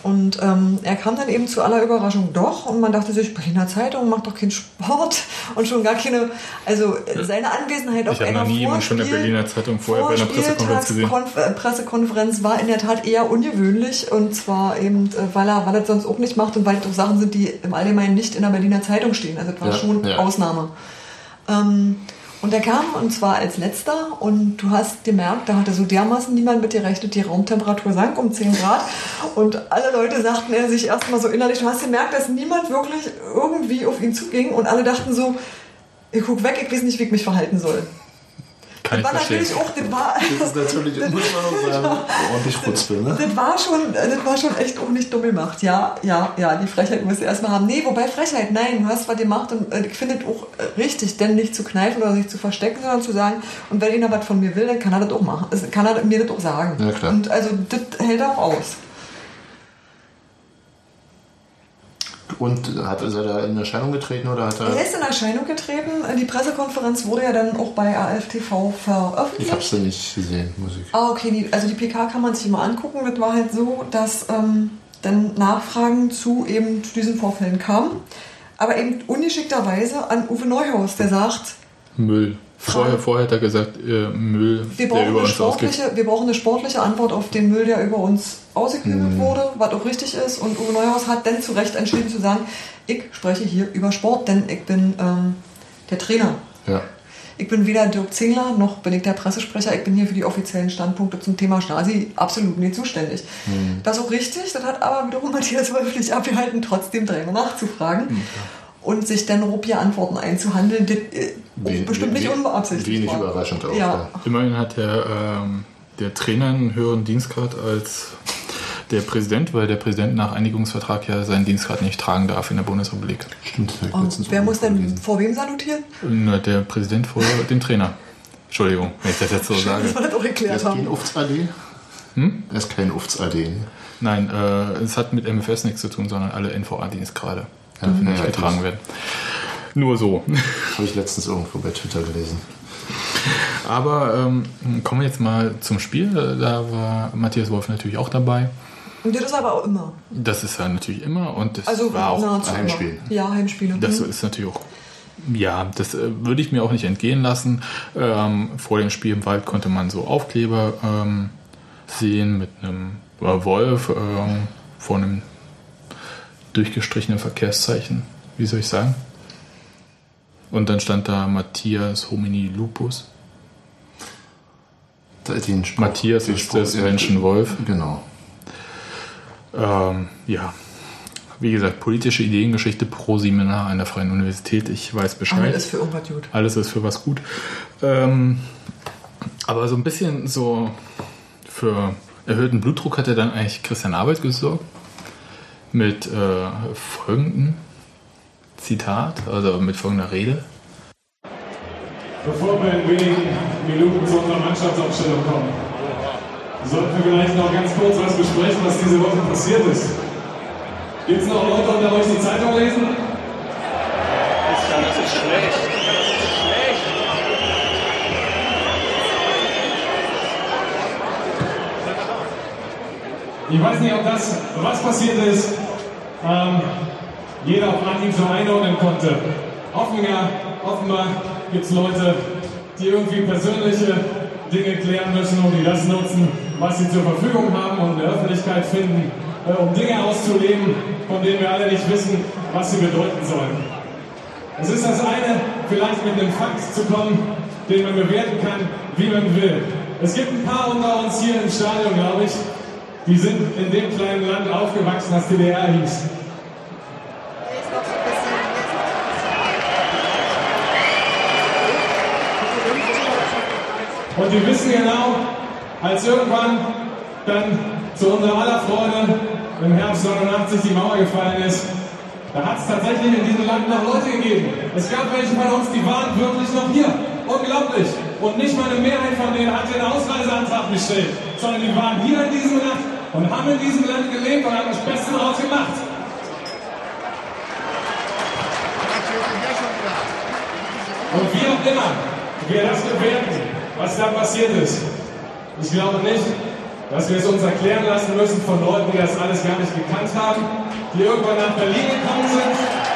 Und ähm, er kam dann eben zu aller Überraschung doch und man dachte sich, Berliner Zeitung macht doch keinen Sport und schon gar keine, also seine Anwesenheit auf Ich habe einer noch nie jemanden schon in der Berliner Zeitung vorher bei einer Pressekonferenz gesehen. Vorspieltagskonf- äh, Pressekonferenz war in der Tat eher ungewöhnlich und zwar eben, äh, weil er, weil er das sonst auch nicht macht und weil das auch Sachen sind, die im Allgemeinen nicht in der Berliner Zeitung stehen. Also das war Ja, schon ja. Ausnahme. Ähm, und er kam und zwar als letzter und du hast gemerkt, da hatte so dermaßen niemand mit gerechnet, die Raumtemperatur sank um 10 Grad und alle Leute sagten er sich erstmal so innerlich, du hast gemerkt, dass niemand wirklich irgendwie auf ihn zuging und alle dachten so, ich guck weg, ich weiß nicht, wie ich mich verhalten soll. Kann das war natürlich auch, das war, Das ist natürlich, muss man auch sagen, ordentlich Chutzpe, ne? das war schon, das war schon echt auch nicht dumm gemacht. Ja, ja, ja, die Frechheit musst du erstmal haben. Nee, wobei Frechheit, nein, du hast was gemacht und äh, ich finde es auch äh, richtig, denn nicht zu kneifen oder sich zu verstecken, sondern zu sagen, und wenn einer was von mir will, dann kann er das auch machen. Also kann er mir das auch sagen. Ja, klar. Und also das hält er auch aus. Und hat, ist er da in Erscheinung getreten oder hat er. Er ist in Erscheinung getreten. Die Pressekonferenz wurde ja dann auch bei AFTV veröffentlicht. Ich hab's ja nicht gesehen, Musik. Ah, okay, die, also die PK kann man sich mal angucken. Das war halt so, dass ähm, dann Nachfragen zu eben zu diesen Vorfällen kamen. Aber eben ungeschickterweise an Uwe Neuhaus, der sagt, Müll. Vorher, vorher hat er gesagt, äh, Müll, wir der brauchen, über eine uns ausgeht. sportliche, wir brauchen eine sportliche Antwort auf den Müll, der über uns ausgekübelt wurde, was auch richtig ist. Und Uwe Neuhaus hat dann zu Recht entschieden zu sagen, ich spreche hier über Sport, denn ich bin ähm, der Trainer. Ja. Ich bin weder Dirk Zingler noch bin ich der Pressesprecher. Ich bin hier für die offiziellen Standpunkte zum Thema Stasi absolut nicht zuständig. Das ist auch richtig. Das hat aber wiederum Matthias Wolf nicht abgehalten, trotzdem dreimal nachzufragen und sich dann rupie Antworten einzuhandeln, die äh, Wen- bestimmt nicht wen- unbeabsichtigt wenig war. überraschend auch, Ja. ja. Immerhin hat der, ähm, der Trainer einen höheren Dienstgrad als der Präsident, weil der Präsident nach Einigungsvertrag ja seinen Dienstgrad nicht tragen darf in der Bundesrepublik. Stimmt. Und wer muss denn vor wem salutieren? Nur der Präsident vor dem Trainer. Entschuldigung, wenn ich das jetzt so sage. Dass wir das auch Er erklärt ist kein haben. AD? Hm? Er ist kein Ufts AD. ne? Nein, äh, es hat mit MFS nichts zu tun, sondern alle NVA-Dienstgrade Ja, ja, getragen werden. Nur so. Habe ich letztens irgendwo bei Twitter gelesen. Aber ähm, kommen wir jetzt mal zum Spiel. Da war Matthias Wolf natürlich auch dabei. Und das ist aber auch immer. Das ist ja natürlich immer und das Also war auch Heimspiel. Immer. Ja, Heimspiele. Das Mhm. ist natürlich auch. Ja, das äh, würde ich mir auch nicht entgehen lassen. Ähm, vor dem Spiel im Wald konnte man so Aufkleber ähm, sehen mit einem äh, Wolf ähm, vor einem durchgestrichenen Verkehrszeichen. Wie soll ich sagen? Und dann stand da Matthias Homini Lupus. Da- Den Spruch, Matthias den ist Spruch- des Menschen Wolf. Genau. Ähm, ja, wie gesagt, politische Ideengeschichte pro Seminar an der Freien Universität. Ich weiß Bescheid. Alles ist für irgendwas gut. Alles ist für was gut. Ähm, aber so ein bisschen so für erhöhten Blutdruck hat er dann eigentlich Christian Arbeit gesorgt. Mit äh, folgendem Zitat, also mit folgender Rede. Bevor wir in wenigen Minuten zu unserer Mannschaftsaufstellung kommen, sollten wir vielleicht noch ganz kurz was besprechen, was diese Woche passiert ist. Gibt es noch Leute unter euch, die Zeitung lesen? Das ist schlecht. Ich weiß nicht, ob das, was passiert ist, ähm, jeder auf Anhieb so einordnen konnte. Offenbar, offenbar gibt es Leute, die irgendwie persönliche Dinge klären müssen und die das nutzen, was sie zur Verfügung haben und in der Öffentlichkeit finden, äh, um Dinge auszuleben, von denen wir alle nicht wissen, was sie bedeuten sollen. Es ist das eine, vielleicht mit einem Fakt zu kommen, den man bewerten kann, wie man will. Es gibt ein paar unter uns hier im Stadion, glaube ich, die sind in dem kleinen Land aufgewachsen, das DDR hieß. Und die wissen genau, als irgendwann dann zu unserer aller Freude im Herbst 89 die Mauer gefallen ist, da hat es tatsächlich in diesem Land noch Leute gegeben. Es gab welche von uns, die waren wirklich noch hier. Unglaublich. Und nicht mal eine Mehrheit von denen hat den Ausreiseantrag gestellt, sondern die waren hier in diesem Land und haben in diesem Land gelebt und haben das Beste daraus gemacht. Und wie auch immer wir das bewerten, was da passiert ist, ich glaube nicht, dass wir es uns erklären lassen müssen von Leuten, die das alles gar nicht gekannt haben, die irgendwann nach Berlin gekommen sind.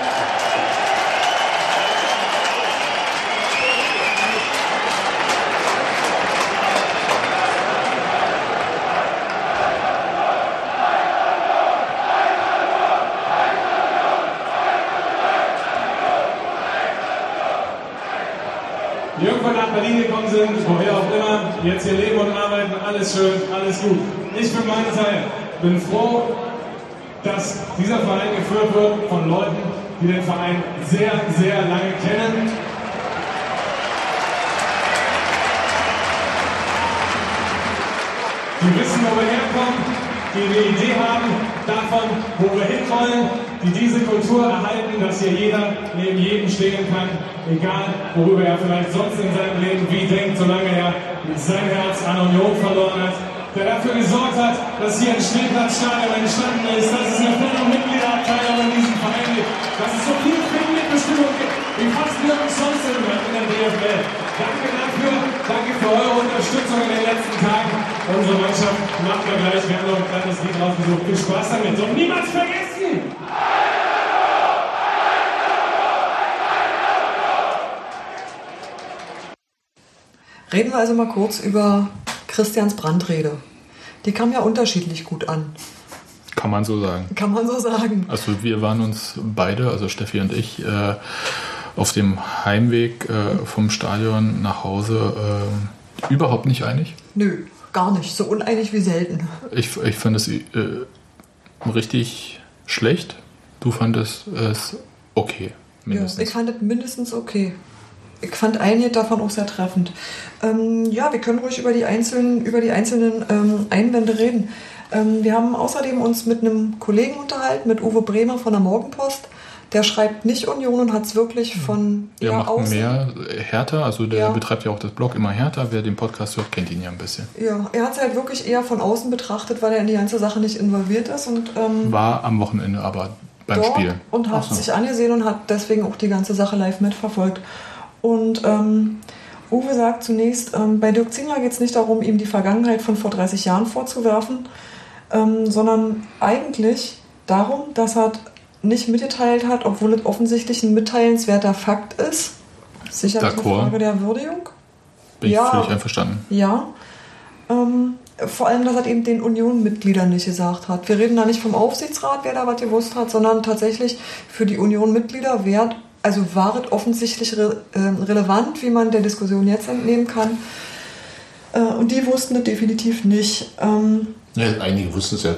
Sind, woher auch immer, jetzt hier leben und arbeiten, alles schön, alles gut. Ich für meinen Teil bin froh, dass dieser Verein geführt wird von Leuten, die den Verein sehr, sehr lange kennen. Die wissen, wo wir herkommen, die eine Idee haben davon, wo wir hinwollen, die diese Kultur erhalten, dass hier jeder neben jedem stehen kann, egal worüber er vielleicht sonst in seinem Leben wie denkt, solange er sein Herz an Union verloren hat, der dafür gesorgt hat, dass hier ein Stehplatzstadion entstanden ist, dass es eine volle Mitgliederabteilung in diesem Verein gibt, dass es so viel Mitbestimmung gibt, wie fast nirgends sonst in der DFL. Danke Unterstützung in den letzten Tagen. Unsere Mannschaft macht wir gleich, wir haben noch ein kleines Lied rausgesucht. Viel Spaß damit und niemals vergessen! Reden wir also mal kurz über Christians Brandrede. Die kam ja unterschiedlich gut an. Kann man so sagen. Kann man so sagen. Also wir waren uns beide, also Steffi und ich, äh, auf dem Heimweg äh, vom Stadion nach Hause äh, überhaupt nicht einig. Nö, gar nicht. So uneinig wie selten. Ich, ich fand es äh, richtig schlecht. Du fandest es okay. Mindestens. Ja, ich fand es mindestens okay. Ich fand einige davon auch sehr treffend. Ähm, ja, wir können ruhig über die einzelnen, über die einzelnen ähm, Einwände reden. Ähm, wir haben außerdem uns mit einem Kollegen unterhalten, mit Uwe Bremer von der Morgenpost. Der schreibt nicht Union und hat es wirklich von Der macht außen. mehr härter, also der ja. betreibt ja auch das Blog immer härter. Wer den Podcast hört, kennt ihn ja ein bisschen. Ja, er hat es halt wirklich eher von außen betrachtet, weil er in die ganze Sache nicht involviert ist. Und, ähm, War am Wochenende aber beim Spiel. Und hat so. sich angesehen und hat deswegen auch die ganze Sache live mitverfolgt. Und ähm, Uwe sagt zunächst, ähm, bei Dirk Zingler geht es nicht darum, ihm die Vergangenheit von vor 30 Jahren vorzuwerfen, ähm, sondern eigentlich darum, dass er nicht mitgeteilt hat, obwohl es offensichtlich ein mitteilenswerter Fakt ist. Sicherlich eine Frage der Würdigung. Bin ja, ich völlig einverstanden. Ja. Ähm, vor allem, dass er eben den Union-Mitgliedern nicht gesagt hat. Wir reden da nicht vom Aufsichtsrat, wer da was gewusst hat, sondern tatsächlich für die Union-Mitglieder, wer also war es offensichtlich re äh, relevant, wie man der Diskussion jetzt entnehmen kann. Äh, und die wussten es definitiv nicht. Ähm, ja, einige wussten es ja.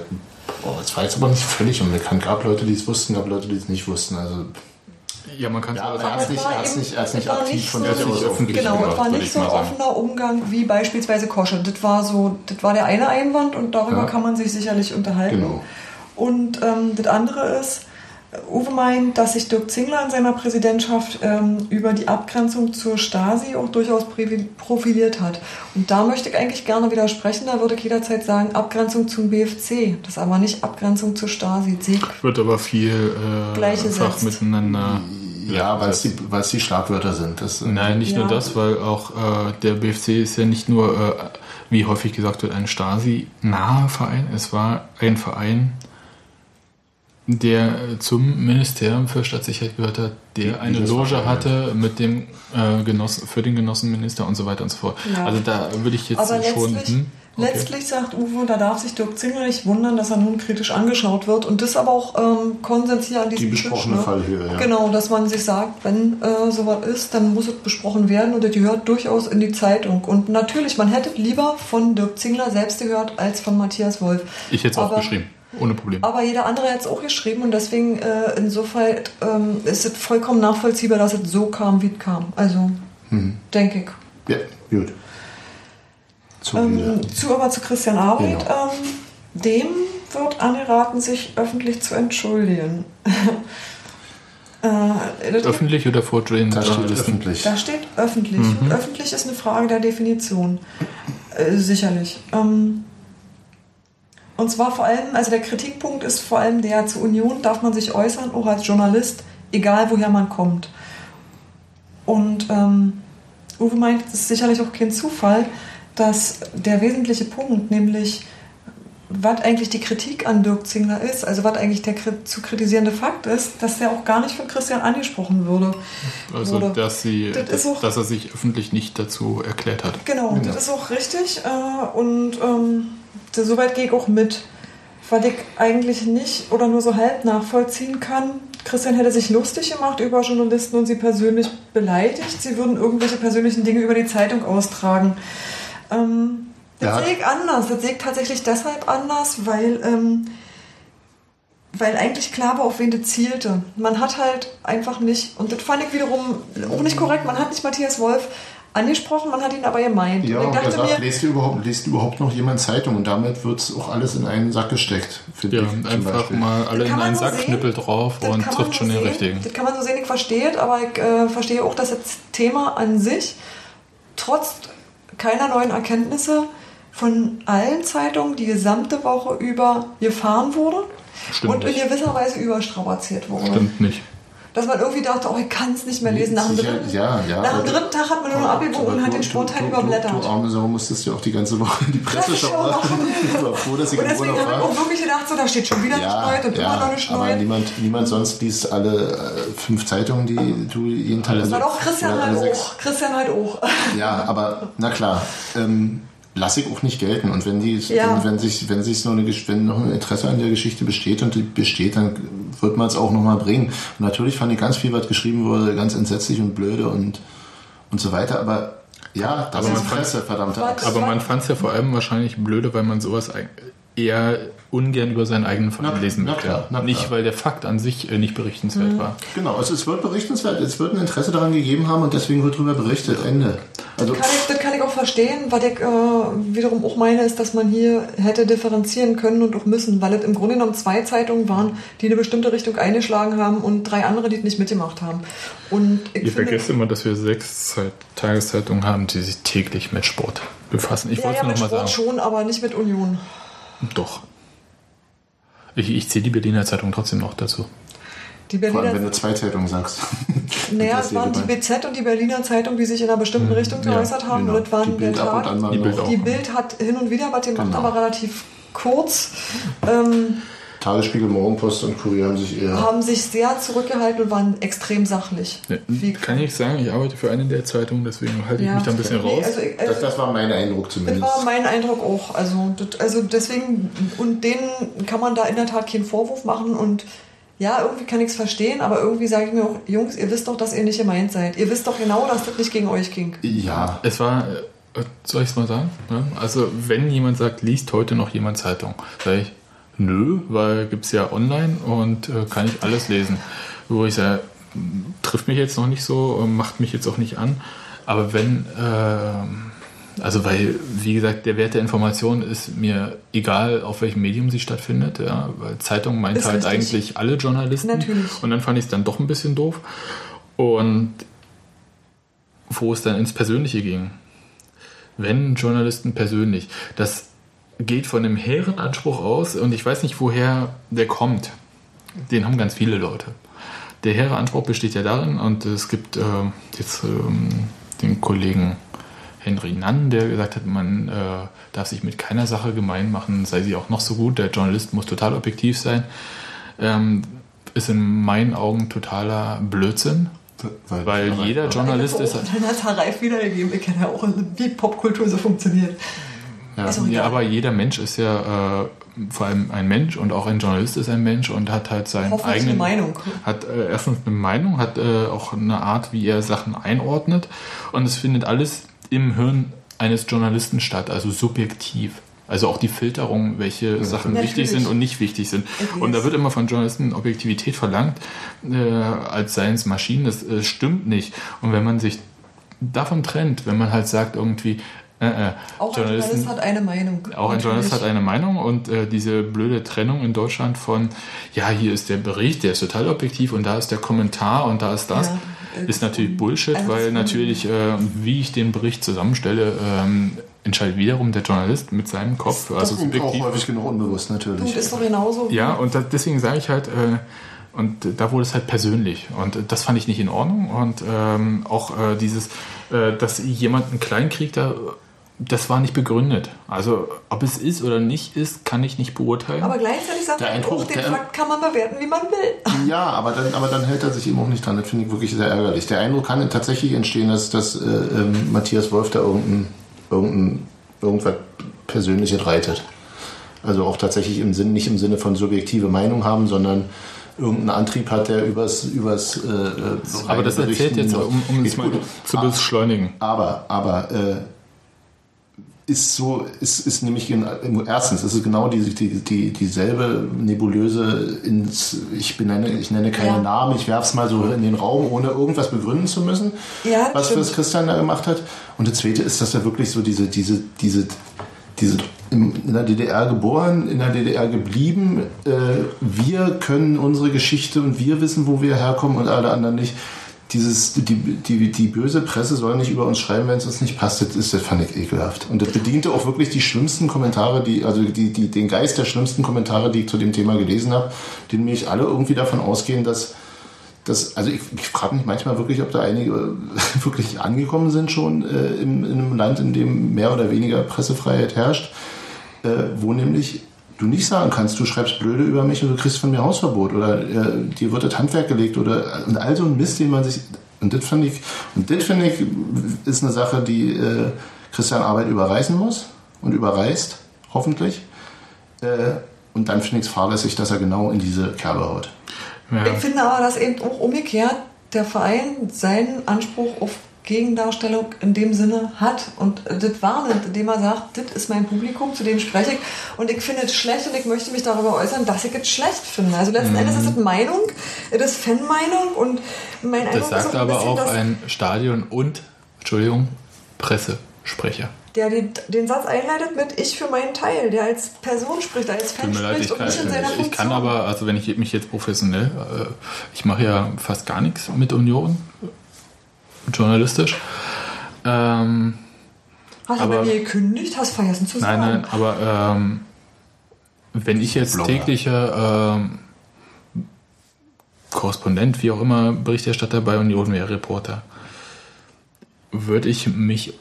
Oh, es war jetzt aber nicht völlig unbekannt. Es gab Leute, die es wussten, gab Leute, die es nicht wussten. Also ja, man kann es ja, aber sagen. Er ist nicht, er ist nicht, er nicht aktiv nicht von so, der nicht öffentlich Genau, es war nicht so ein offener Umgang wie beispielsweise Kosche. Das war so, das war der eine Einwand und darüber ja. kann man sich sicherlich unterhalten. Genau. Und ähm, das andere ist, Uwe meint, dass sich Dirk Zingler in seiner Präsidentschaft ähm, über die Abgrenzung zur Stasi auch durchaus profiliert hat. Und da möchte ich eigentlich gerne widersprechen. Da würde ich jederzeit sagen, Abgrenzung zum BFC. Das ist aber nicht Abgrenzung zur Stasi. Sieg Wird aber viel äh, miteinander. Ja, weil es die, die Schlagwörter sind. Das, Nein, nicht ja. nur das, weil auch äh, der BFC ist ja nicht nur, äh, wie häufig gesagt wird, ein Stasi-naher Verein. Es war ein Verein, der zum Ministerium für Stadtsicherheit gehört hat, der eine Loge hatte mit dem äh, Genossen, für den Genossenminister und so weiter und so fort. Ja. Also da würde ich jetzt Aber schon. Letztlich, hm, okay. letztlich sagt Uwe, da darf sich Dirk Zingler nicht wundern, dass er nun kritisch angeschaut wird. Und das aber auch ähm, Konsens hier an diesem Die besprochene Tisch, ne? Fallhöhe, ja. Genau, dass man sich sagt, wenn äh, sowas ist, dann muss es besprochen werden und das gehört durchaus in die Zeitung. Und natürlich, man hätte lieber von Dirk Zingler selbst gehört als von Matthias Wolf. Ich hätte es auch geschrieben. Ohne Problem. Aber jeder andere hat es auch geschrieben und deswegen äh, insofern ähm, ist es vollkommen nachvollziehbar, dass es so kam, wie es kam. Also, hm. denke ich. Ja, gut. Zu, ähm, zu aber zu Christian Arbeit. Genau. Ähm, dem wird angeraten, sich öffentlich zu entschuldigen. äh, öffentlich oder vor den da steht öffentlich. Da steht öffentlich. Mhm. Öffentlich ist eine Frage der Definition. Äh, sicherlich. Ähm, und zwar vor allem, also der Kritikpunkt ist vor allem der, zur Union darf man sich äußern, auch als Journalist, egal woher man kommt. Und ähm, Uwe meint, es ist sicherlich auch kein Zufall, dass der wesentliche Punkt, nämlich was eigentlich die Kritik an Dirk Zingler ist, also was eigentlich der zu kritisierende Fakt ist, dass der auch gar nicht von Christian angesprochen würde. Also, wurde. dass, sie, Das auch- dass er sich öffentlich nicht dazu erklärt hat. Genau, das ist auch richtig. Äh, und ähm, soweit gehe ich auch mit. Weil ich eigentlich nicht oder nur so halb nachvollziehen kann. Christian hätte sich lustig gemacht über Journalisten und sie persönlich beleidigt. Sie würden irgendwelche persönlichen Dinge über die Zeitung austragen. Ähm, das Ja. sehe ich anders. Das sehe ich tatsächlich deshalb anders, weil, ähm, weil eigentlich klar war, auf wen das zielte. Man hat halt einfach nicht, und das fand ich wiederum auch nicht korrekt, man hat nicht Matthias Wolf angesprochen, man hat ihn aber gemeint. Ja, und und ich er dachte sagt, mir, lest, überhaupt, lest überhaupt noch jemand Zeitung? Und damit wird es auch alles in einen Sack gesteckt. finde Ja, einfach Beispiel. mal alle in einen so Sack sehen. Knüppel drauf Das und trifft so schon den sehen. richtigen. Das kann man so sehen, ich verstehe es, aber ich äh, verstehe auch, dass das Thema an sich trotz keiner neuen Erkenntnisse von allen Zeitungen die gesamte Woche über gefahren wurde Stimmt und in gewisser Weise überstrapaziert wurde. Stimmt nicht. Dass man irgendwie dachte, oh, ich kann es nicht mehr lesen. Nach dem, Sicher, dritten, ja, ja, nach dem aber- dritten Tag hat man nur noch abgebogen und hat den Sportteil überblättert. Du, du arme Sau musstest ja auch die ganze Woche die Presse schauen. Ich war froh, dass ich Und deswegen habe ich auch wirklich gedacht, so, da steht schon wieder eine Schneid und immer noch eine aber Schneid. niemand, niemand sonst liest alle äh, fünf Zeitungen, die du jeden Tag... Das war doch Christian halt auch. Christian halt auch. Ja, aber na klar, ähm, lasse ich auch nicht gelten. Und wenn die, Ja. wenn, wenn sich, wenn sich noch eine, wenn noch ein Interesse an der Geschichte besteht und die besteht, dann wird man es auch nochmal bringen. Und natürlich fand ich ganz viel, was geschrieben wurde, ganz entsetzlich und blöde und und so weiter. Aber ja, das Aber ist man Presse, Axt. Aber man fand es ja vor allem wahrscheinlich blöde, weil man sowas eig- eher ungern über seinen eigenen Verein Na- lesen na möchte. klar, na klar. Nicht, weil der Fakt an sich äh, nicht berichtenswert war. Genau, also es wird berichtenswert, es wird ein Interesse daran gegeben haben und deswegen wird darüber berichtet. Ende. Also Kann ich, das kann ich auch verstehen, weil ich äh, wiederum auch meine, ist, dass man hier hätte differenzieren können und auch müssen, weil es im Grunde genommen zwei Zeitungen waren, die eine bestimmte Richtung eingeschlagen haben und drei andere, die es nicht mitgemacht haben. Und ich Ihr vergesst immer, dass wir sechs Zeit Tageszeitungen haben, die sich täglich mit Sport befassen. Ich ja, wollte ja, es mit noch mal Sport sagen. schon, aber nicht mit Union. Doch. Ich, ich zähle die Berliner Zeitung trotzdem noch dazu. Die vor allem, Berliner, wenn du zwei Zeitungen sagst. naja, es waren die. BZ und die Berliner Zeitung, die sich in einer bestimmten Richtung ja, geäußert haben. Genau. Und das waren Die der Bild und Tag. Die. Bild. Die Bild hat hin und wieder was gemacht, Genau. aber relativ kurz. Ähm, Tagesspiegel, Morgenpost und Kurier haben sich eher... haben sich sehr zurückgehalten und waren extrem sachlich. Ja, Wie- Kann ich sagen, ich arbeite für eine der Zeitungen, deswegen halte ich Ja. mich da ein bisschen Nee, raus. also, ich- Das, also, das war mein Eindruck Das zumindest. war mein Eindruck auch. Also, das, also deswegen, und denen kann man da in der Tat keinen Vorwurf machen. Und ja, irgendwie kann ich es verstehen, aber irgendwie sage ich mir auch, Jungs, ihr wisst doch, dass ihr nicht gemeint seid. Ihr wisst doch genau, dass das nicht gegen euch ging. ja, Es war, äh, soll ich es mal sagen? Also, wenn jemand sagt, liest heute noch jemand Zeitung, sage ich, nö, weil gibt es ja online und äh, kann ich alles lesen. Wo ich sage, trifft mich jetzt noch nicht so, äh, macht mich jetzt auch nicht an. Aber wenn, äh, also weil, wie gesagt, der Wert der Information ist mir egal, auf welchem Medium sie stattfindet, ja, weil Zeitung meint Ist halt richtig. eigentlich alle Journalisten. Natürlich. Und dann fand ich es dann doch ein bisschen doof. Und wo es dann ins Persönliche ging. Wenn Journalisten persönlich, das geht von einem hehren Anspruch aus und ich weiß nicht, woher der kommt. Den haben ganz viele Leute. Der hehre Anspruch besteht ja darin, und es gibt äh, jetzt ähm, den Kollegen Henry Nann, der gesagt hat, man äh, darf sich mit keiner Sache gemein machen, sei sie auch noch so gut, der Journalist muss total objektiv sein, ähm, ist in meinen Augen totaler Blödsinn, weil jeder Journalist ist... Dann hat Herr Reif wiedergegeben. Ich kenne ja auch, wie Popkultur so funktioniert. Ja. Ja, aber jeder Mensch ist ja äh, vor allem ein Mensch und auch ein Journalist ist ein Mensch und hat halt seinen Hoffentlich eigenen eine Meinung. Hat äh, erstens eine Meinung, hat äh, auch eine Art, wie er Sachen einordnet und es findet alles im Hirn eines Journalisten statt, also subjektiv. Also auch die Filterung, welche Sachen Natürlich. wichtig sind und nicht wichtig sind. It Und da wird immer von Journalisten Objektivität verlangt, äh, als seien es Maschinen. Das äh, stimmt nicht. Und wenn man sich davon trennt, wenn man halt sagt irgendwie, äh, äh, Auch ein Journalist hat eine Meinung. auch ein Journalist hat eine Meinung und äh, diese blöde Trennung in Deutschland von, ja, hier ist der Bericht, der ist total objektiv und da ist der Kommentar und da ist das, Ja, äh, ist natürlich Bullshit, also weil natürlich, äh, wie ich den Bericht zusammenstelle, ähm, entscheidet wiederum der Journalist mit seinem Kopf, also und auch subjektiv. häufig genug unbewusst Du, natürlich. ist doch genauso. Ja, und da, deswegen sage ich halt, äh, und da wurde es halt persönlich. Und das fand ich nicht in Ordnung. Und ähm, auch äh, dieses, äh, dass jemand einen Kleinkrieg da das war nicht begründet. Also, ob es ist oder nicht ist, kann ich nicht beurteilen. Aber gleichzeitig sagt Der er Eindruck, auch, den der- Fakt kann man bewerten, wie man will. Ja, aber dann, aber dann hält er sich eben auch nicht dran. Das finde ich wirklich sehr ärgerlich. Der Eindruck kann tatsächlich entstehen, dass, dass äh, ähm, Matthias Wolf da irgendein, irgendein, irgendwas Persönliches reitet. Also auch tatsächlich im Sinn, nicht im Sinne von subjektive Meinung haben, sondern irgendeinen Antrieb hat, der übers, übers äh, äh, Aber das erzählt jetzt, um, um es mal zu beschleunigen. aber, aber äh, ist so, ist, ist nämlich erstens, ist es genau die, die, die, dieselbe nebulöse ins, ich benenne, ich nenne keine Ja. Namen, ich werf's mal so in den Raum, ohne irgendwas begründen zu müssen, Ja, was stimmt. was Christian da gemacht hat. Und das zweite ist, dass er wirklich so diese, diese, diese, diese in der DDR geboren, in der DDR geblieben. Äh, wir können unsere Geschichte und wir wissen, wo wir herkommen und alle anderen nicht. Dieses, die, die, die böse Presse soll nicht über uns schreiben, wenn es uns nicht passt. Das, ist, das fand ich ekelhaft. Und das bediente auch wirklich die schlimmsten Kommentare, die, also die, die, den Geist der schlimmsten Kommentare, die ich zu dem Thema gelesen habe, die nämlich alle irgendwie davon ausgehen, dass das, also ich, ich frage mich manchmal wirklich, ob da einige äh, wirklich angekommen sind schon äh, in, in einem Land, in dem mehr oder weniger Pressefreiheit herrscht, äh, wo nämlich du nicht sagen kannst, du schreibst blöde über mich und du kriegst von mir Hausverbot oder äh, dir wird das Handwerk gelegt oder und all so ein Mist, den man sich und das finde ich und das finde ich ist eine Sache, die äh, Christian Arbeit überreißen muss und überreißt, hoffentlich. Äh, und dann finde ich es fahrlässig, dass er genau in diese Kerbe haut. Ja. Ich finde aber, dass eben auch umgekehrt der Verein seinen Anspruch auf Gegendarstellung in dem Sinne hat und das wahrnimmt, indem er sagt, das ist mein Publikum, zu dem spreche ich und ich finde es schlecht und ich möchte mich darüber äußern, dass ich es schlecht finde. Also letzten Endes ist es Meinung, es ist Fanmeinung und mein Eindruck Das sagt ist auch ein aber bisschen, auch ein Stadion und, Entschuldigung, Pressesprecher. der den, den Satz einleitet mit ich für meinen Teil, der als Person spricht, als Fan leid, spricht ich und kann, nicht in seiner ich, Funktion. ich kann aber, also wenn ich mich jetzt professionell, äh, ich mache ja fast gar nichts mit Union, journalistisch. Ähm, Hast du aber- bei mir gekündigt? Hast vergessen zu nein, sagen. nein, aber ähm, wenn ich jetzt Blogger. täglicher ähm, Korrespondent, wie auch immer, Berichterstatter bei Union wäre, Reporter, würde ich mich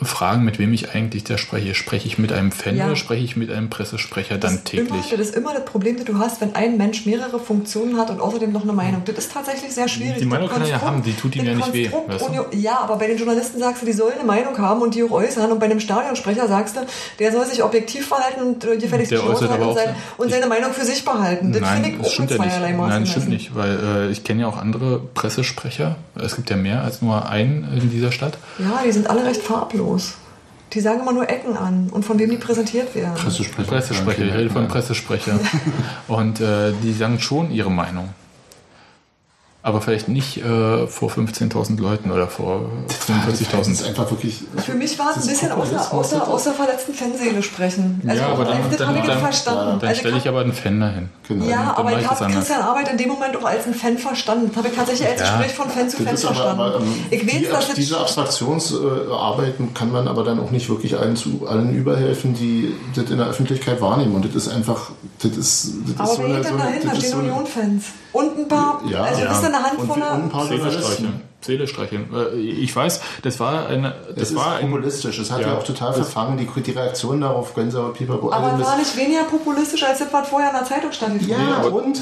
fragen, mit wem ich eigentlich da spreche. Spreche ich mit einem Fan Ja. oder spreche ich mit einem Pressesprecher dann das Immer, täglich? das ist immer das Problem, das du hast, wenn ein Mensch mehrere Funktionen hat und außerdem noch eine Meinung. Das ist tatsächlich sehr schwierig. Die Meinung kann er ja haben, die tut ihm ja nicht weh, weißt du? Ja, aber bei den Journalisten sagst du, die sollen eine Meinung haben und die auch äußern. Und bei einem Stadionsprecher sagst du, der soll sich objektiv verhalten und äh, gefälligst Der äußert halten aber und, sein, und seine Meinung für sich behalten. Das finde ich das auch stimmt mit ja nicht. zweierlei Maß Nein, das stimmt nicht, weil äh, ich kenne ja auch andere Pressesprecher. Es gibt ja mehr als nur einen in dieser Stadt. Ja, die sind alle recht farblos. Die sagen immer nur Ecken an und von wem die präsentiert werden. Pressesprecher. Pressesprecher, ich rede von Pressesprecher. Und äh, die sagen schon ihre Meinung. Aber vielleicht nicht äh, vor 15.000 Leuten oder vor Das ist 45.000. einfach wirklich. Für mich war es ein bisschen außer, außer, außer verletzten Fanseele sprechen. Also Ja, aber dann, das dann, habe ich nicht dann, verstanden. dann Also stelle ich aber einen Fan dahin. Genau. Ja, dann aber ich habe. Christian Arbeit in dem Moment auch als einen Fan verstanden. Das habe ich tatsächlich als Ja. Gespräch von Fan zu Fan ist aber, verstanden. aber, ähm, ich weiß, die, das diese Abstraktionsarbeiten kann man aber dann auch nicht wirklich allen zu allen überhelfen, die das in der Öffentlichkeit wahrnehmen. Und das ist einfach, das ist, das aber ist so wer eine, geht so denn eine, dahin? Da stehen Union-Fans. Und ein paar, Ja. also Ja. ist da eine Und Handvoll. wir- und ein paar Seele streicheln. Seele streicheln. Äh, Ich weiß, das war eine. Das, Das war ist ein, populistisch. Das hat ja, Ja. auch total verfangen. Die, die Reaktion darauf, Gänsehaut, Pipapo, aber war nicht weniger populistisch, als das, was vorher in der Zeitung stand. Ja, und?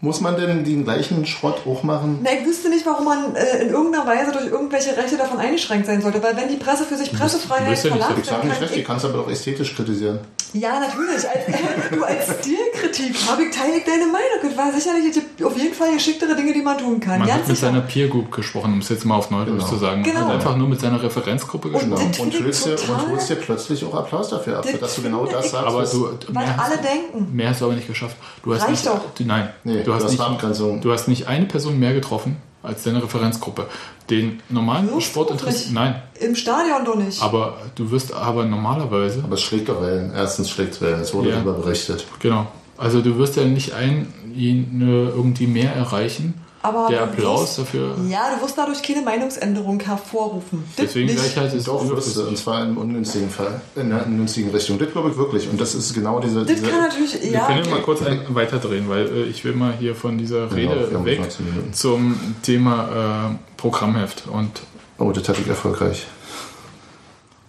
Muss man denn den gleichen Schrott auch machen? Na, ich wüsste nicht, warum man äh, in irgendeiner Weise durch irgendwelche Rechte davon eingeschränkt sein sollte. Weil wenn die Presse für sich Pressefreiheit bist ja nicht so- verlangt, Ich sage dann nicht kann recht, die kannst du aber auch ästhetisch kritisieren. Ja, natürlich. Als, du als Stilkritik habe ich teile ich deine Meinung. Das war sicherlich es auf jeden Fall geschicktere Dinge, die man tun kann. Man Ganz hat mit sicher. seiner Peer Group gesprochen, um es jetzt mal auf Neudeutsch Genau. zu sagen. Man Genau. hat einfach nur mit seiner Referenzgruppe Und gesprochen. Und holst, dir, und holst dir plötzlich auch Applaus dafür ab, Das dass du genau das sagst. Aber was- du, Weil mehr, alle hast, denken. mehr hast du aber nicht geschafft. Du hast Reicht nicht, doch. Du, nein, Nee, du, hast nicht, Rahmengrenzung. du hast nicht eine Person mehr getroffen als deine Referenzgruppe. Den normalen Wirst du Sport nicht. interessiert. Nein, Im Stadion doch nicht. aber du wirst aber normalerweise. Aber es schlägt doch Wellen. Erstens schlägt es Wellen. Es wurde Ja. darüber berichtet. Genau. Also du wirst ja nicht einen ihn, irgendwie mehr erreichen. Aber der Applaus wirst- dafür. Ja, du wirst dadurch keine Meinungsänderung hervorrufen. Das Deswegen ich halt, es Doch, ist wirst du. Und zwar in einem ungünstigen Fall. In einer ungünstigen Richtung. Das glaube ich wirklich. Und das ist genau diese. Das diese kann natürlich, Wir ja. können mal kurz ein, weiterdrehen, weil äh, ich will mal hier von dieser Genau, Rede weg 19 Minuten. zum Thema äh, Programmheft. Und oh, das hatte ich erfolgreich.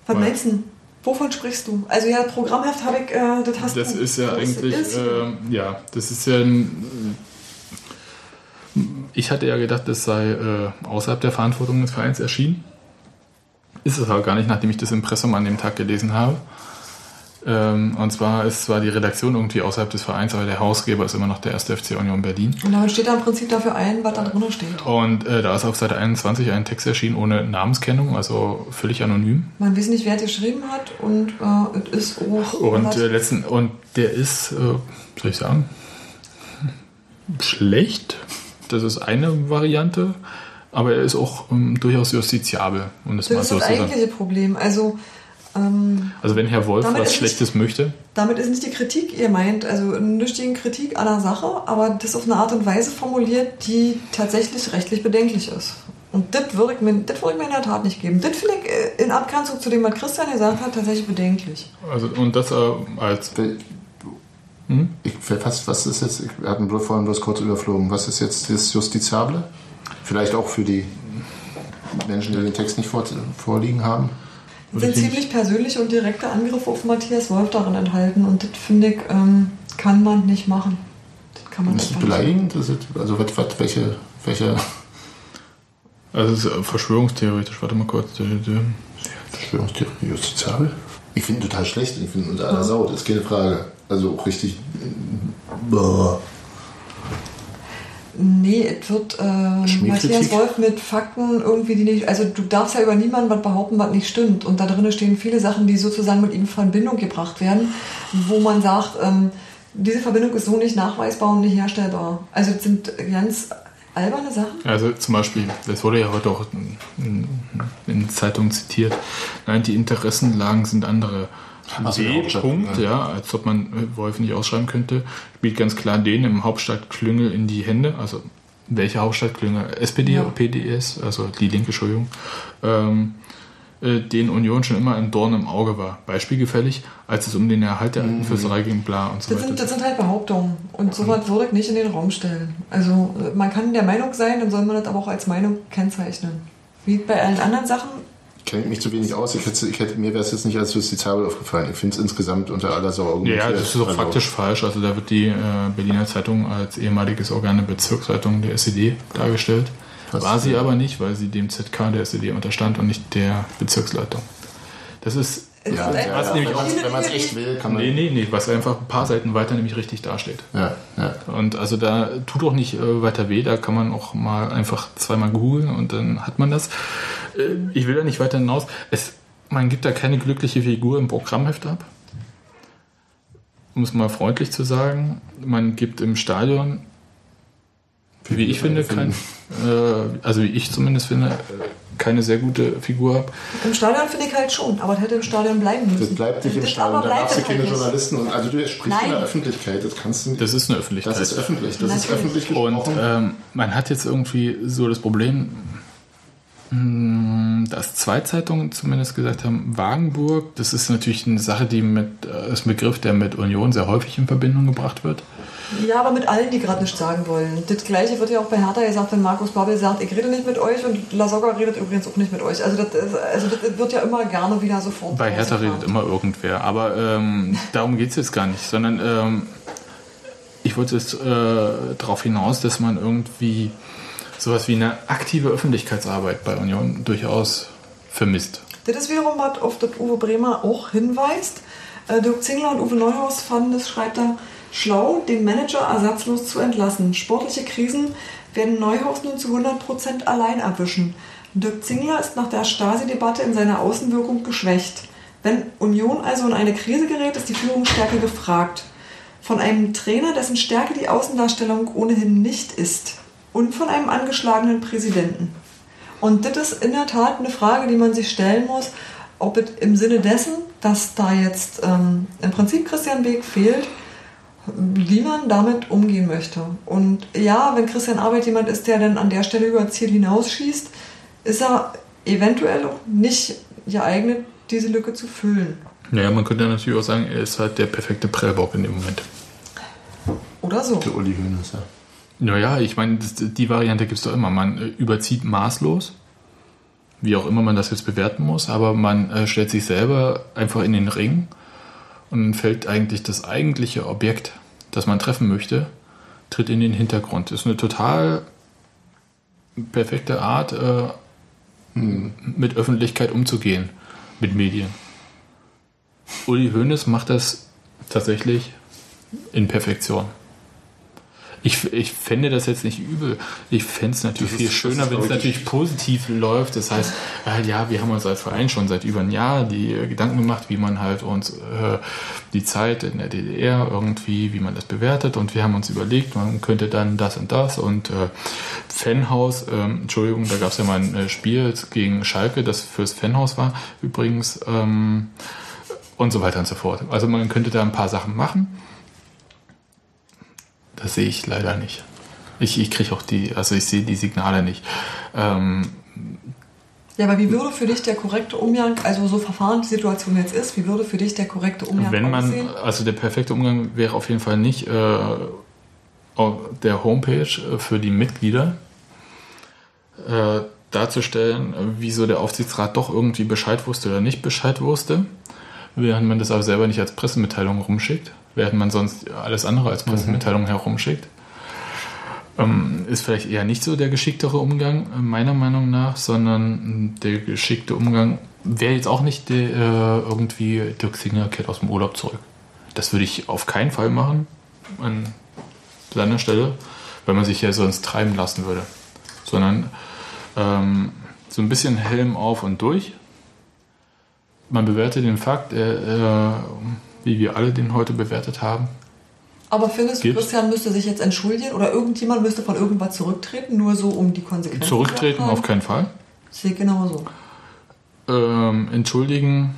Was meinst du? Wovon sprichst du? Also ja, Programmheft habe ich, äh, das hast Das du. ist ja Das eigentlich, ist- ähm, ja, das ist ja ein. Ich hatte ja gedacht, das sei äh, außerhalb der Verantwortung des Vereins erschienen. Ist es aber gar nicht, nachdem ich das Impressum an dem Tag gelesen habe. Ähm, und zwar ist zwar die Redaktion irgendwie außerhalb des Vereins, aber der Hausgeber ist immer noch der 1. FC Union Berlin. Und damit steht da im Prinzip dafür ein, was da drunter steht. Und äh, da ist auf Seite 21 ein Text erschienen ohne Namenskennung, also völlig anonym. Man weiß nicht, wer es geschrieben hat und äh, es ist auch. Und, äh, letzten, und der ist, äh, soll ich sagen, schlecht. Das ist eine Variante. Aber er ist auch ähm, durchaus justiziabel, um das, das mal ist so das eigentliche Problem. Also, ähm, Also wenn Herr Wolf was Schlechtes möchte, damit ist nicht die Kritik, ihr meint, also nicht die Kritik an der Sache, aber das auf eine Art und Weise formuliert, die tatsächlich rechtlich bedenklich ist. Und das würde ich, mir- das würde ich mir in der Tat nicht geben. Das finde ich äh, in Abgrenzung zu dem, was Christian gesagt hat, tatsächlich bedenklich. also und das äh, als Hm? Ich, was, was ist jetzt, wir hatten bloß vorhin bloß kurz überflogen, was ist jetzt das Justiziable? Vielleicht auch für die Menschen, die den Text nicht vor, vorliegen haben. Es sind ziemlich persönliche und direkte Angriffe auf Matthias Wolf darin enthalten und das finde ich, ähm, kann man nicht machen. Das kann man Ist das nicht. beleidigend? Das ist, also was, was, welche, welche also es ist verschwörungstheoretisch, warte mal kurz. Verschwörungstheorie justiziabel? Ich finde total schlecht. Ich finde unter aller Sau, das ist keine Frage. Also auch richtig. Boah. Nee, es wird äh? Matthias Wolf mit Fakten irgendwie, die nicht. Also, du darfst ja über niemanden was behaupten, was nicht stimmt. Und da drin stehen viele Sachen, die sozusagen mit ihm in Verbindung gebracht werden, wo man sagt, ähm, diese Verbindung ist so nicht nachweisbar und nicht herstellbar. Also, es sind ganz alberne Sachen. Also zum Beispiel, das wurde ja heute auch in, in Zeitungen zitiert, nein, die Interessenlagen sind andere. Also der B. Punkt, ja. als ob man äh, Wolf nicht ausschreiben könnte, spielt ganz klar den im Hauptstadtklüngel in die Hände, also welche Hauptstadtklüngel? SPD Ja. oder PDS, also die linke, Entschuldigung, ähm, äh, den Union schon immer ein Dorn im Auge war. Beispielgefällig, als es um den Erhalt der alten Fürsterei ging, bla und so Das sind, weiter. das sind halt Behauptungen. Und sowas würde ich nicht in den Raum stellen. Also, äh, man kann der Meinung sein, dann soll man das aber auch als Meinung kennzeichnen. Wie bei allen anderen Sachen Kenne mich zu wenig aus. Ich hätte, ich hätte, mir wäre es jetzt nicht als justiziabel aufgefallen. Ich finde es insgesamt unter aller Sau Ja, das ist auch faktisch falsch. Also da wird die äh, Berliner Zeitung als ehemaliges Organ der Bezirkszeitung der SED dargestellt. Was? War sie aber nicht, weil sie dem ZK der SED unterstand und nicht der Bezirksleitung. Das ist Ja, ja, ja, wenn man es echt will, kann man. Nee, nee, nee, was einfach ein paar Seiten weiter nämlich richtig dasteht. Ja, ja. Und also da tut auch nicht äh, weiter weh, da kann man auch mal einfach zweimal googeln und dann hat man das. Äh, ich will da nicht weiter hinaus. Es, man gibt da keine glückliche Figur im Programmheft ab. Um es mal freundlich zu sagen. Man gibt im Stadion, wie ich finde, kein, äh, also wie ich zumindest finde, keine sehr gute Figur ab. Im Stadion finde ich halt schon, aber das hätte im Stadion bleiben müssen. Das bleibt nicht im Das Stadion. Da darfst du keine halt nicht. Journalisten und also du sprichst in Nein. der Öffentlichkeit. Das kannst du nicht. Das ist eine Öffentlichkeit. Das ist öffentlich. Das ist Natürlich. öffentlich Und gesprochen. ähm, man hat jetzt irgendwie so das Problem, mh, dass zwei Zeitungen zumindest gesagt haben, Wagenburg, das ist natürlich eine Sache, die mit, äh, ist ein Begriff, der mit Union sehr häufig in Verbindung gebracht wird. Ja, aber mit allen, die gerade nichts sagen wollen. Das gleiche wird ja auch bei Hertha gesagt, wenn Markus Babbel sagt, ich rede nicht mit euch und Lasogga redet übrigens auch nicht mit euch. Also das, ist, also das wird ja immer gerne wieder sofort. Bei Hertha redet immer irgendwer, aber ähm, darum geht es jetzt gar nicht, sondern ähm, ich wollte jetzt äh, darauf hinaus, dass man irgendwie sowas wie eine aktive Öffentlichkeitsarbeit bei Union durchaus vermisst. Das ist wiederum was, auf das Uwe Bremer auch hinweist. Äh, Dirk Zingler und Uwe Neuhaus fanden es, schreibt er, schlau, den Manager ersatzlos zu entlassen. Sportliche Krisen werden Neuhaus nun zu 100% allein erwischen. Dirk Zingler ist nach der Stasi-Debatte in seiner Außenwirkung geschwächt. Wenn Union also in eine Krise gerät, ist die Führungsstärke gefragt. Von einem Trainer, dessen Stärke die Außendarstellung ohnehin nicht ist. Und von einem angeschlagenen Präsidenten. Und das ist in der Tat eine Frage, die man sich stellen muss, ob es im Sinne dessen, dass da jetzt ähm, im Prinzip Christian Beek fehlt, wie man damit umgehen möchte. Und ja, wenn Christian Arbeit jemand ist, der dann an der Stelle über Ziel hinausschießt, ist er eventuell auch nicht geeignet, diese Lücke zu füllen. Naja, man könnte natürlich auch sagen, er ist halt der perfekte Prellbock in dem Moment. Oder so. Der Uli Hoeneß, ja. Naja, ich meine, die Variante gibt es doch immer. Man äh, überzieht maßlos, wie auch immer man das jetzt bewerten muss, aber man äh, stellt sich selber einfach in den Ring und dann fällt eigentlich das eigentliche Objekt, das man treffen möchte, tritt in den Hintergrund. Ist eine total perfekte Art, äh, mit Öffentlichkeit umzugehen, mit Medien. Uli Hoeneß macht das tatsächlich in Perfektion. Ich, ich fände das jetzt nicht übel. Ich fände es natürlich Das viel ist- schöner, wenn es natürlich positiv läuft. Das heißt, äh, ja, wir haben uns als Verein schon seit über einem Jahr die äh, Gedanken gemacht, wie man halt uns äh, die Zeit in der DDR irgendwie, wie man das bewertet. Und wir haben uns überlegt, man könnte dann das und das und äh, Fanhaus, ähm, Entschuldigung, da gab es ja mal ein äh, Spiel gegen Schalke, das fürs Fanhaus war übrigens. Ähm, und so weiter und so fort. Also man könnte da ein paar Sachen machen. Das sehe ich leider nicht. Ich, ich kriege auch die, also ich sehe die Signale nicht. Ähm, Ja, aber wie würde für dich der korrekte Umgang, also so verfahren die Situation jetzt ist, wie würde für dich der korrekte Umgang wenn man, aussehen? also der perfekte Umgang wäre auf jeden Fall nicht äh, auf der Homepage äh, für die Mitglieder äh, darzustellen, wieso der Aufsichtsrat doch irgendwie Bescheid wusste oder nicht Bescheid wusste, während man das aber selber nicht als Pressemitteilung rumschickt, während man sonst alles andere als Pressemitteilung herumschickt. Ähm, ist vielleicht eher nicht so der geschicktere Umgang, äh, meiner Meinung nach, sondern mh, der geschickte Umgang wäre jetzt auch nicht der, äh, irgendwie Dirk Singer kehrt aus dem Urlaub zurück. Das würde ich auf keinen Fall machen an seiner Stelle, weil man sich ja sonst treiben lassen würde. Sondern ähm, so ein bisschen Helm auf und durch. Man bewertet den Fakt, äh, äh, wie wir alle den heute bewertet haben. Aber findest du? Christian müsste sich jetzt entschuldigen oder irgendjemand müsste von irgendwas zurücktreten, nur so um die Konsequenzen Zurücktreten zu auf keinen Fall. Sehe genauso. Ähm, entschuldigen.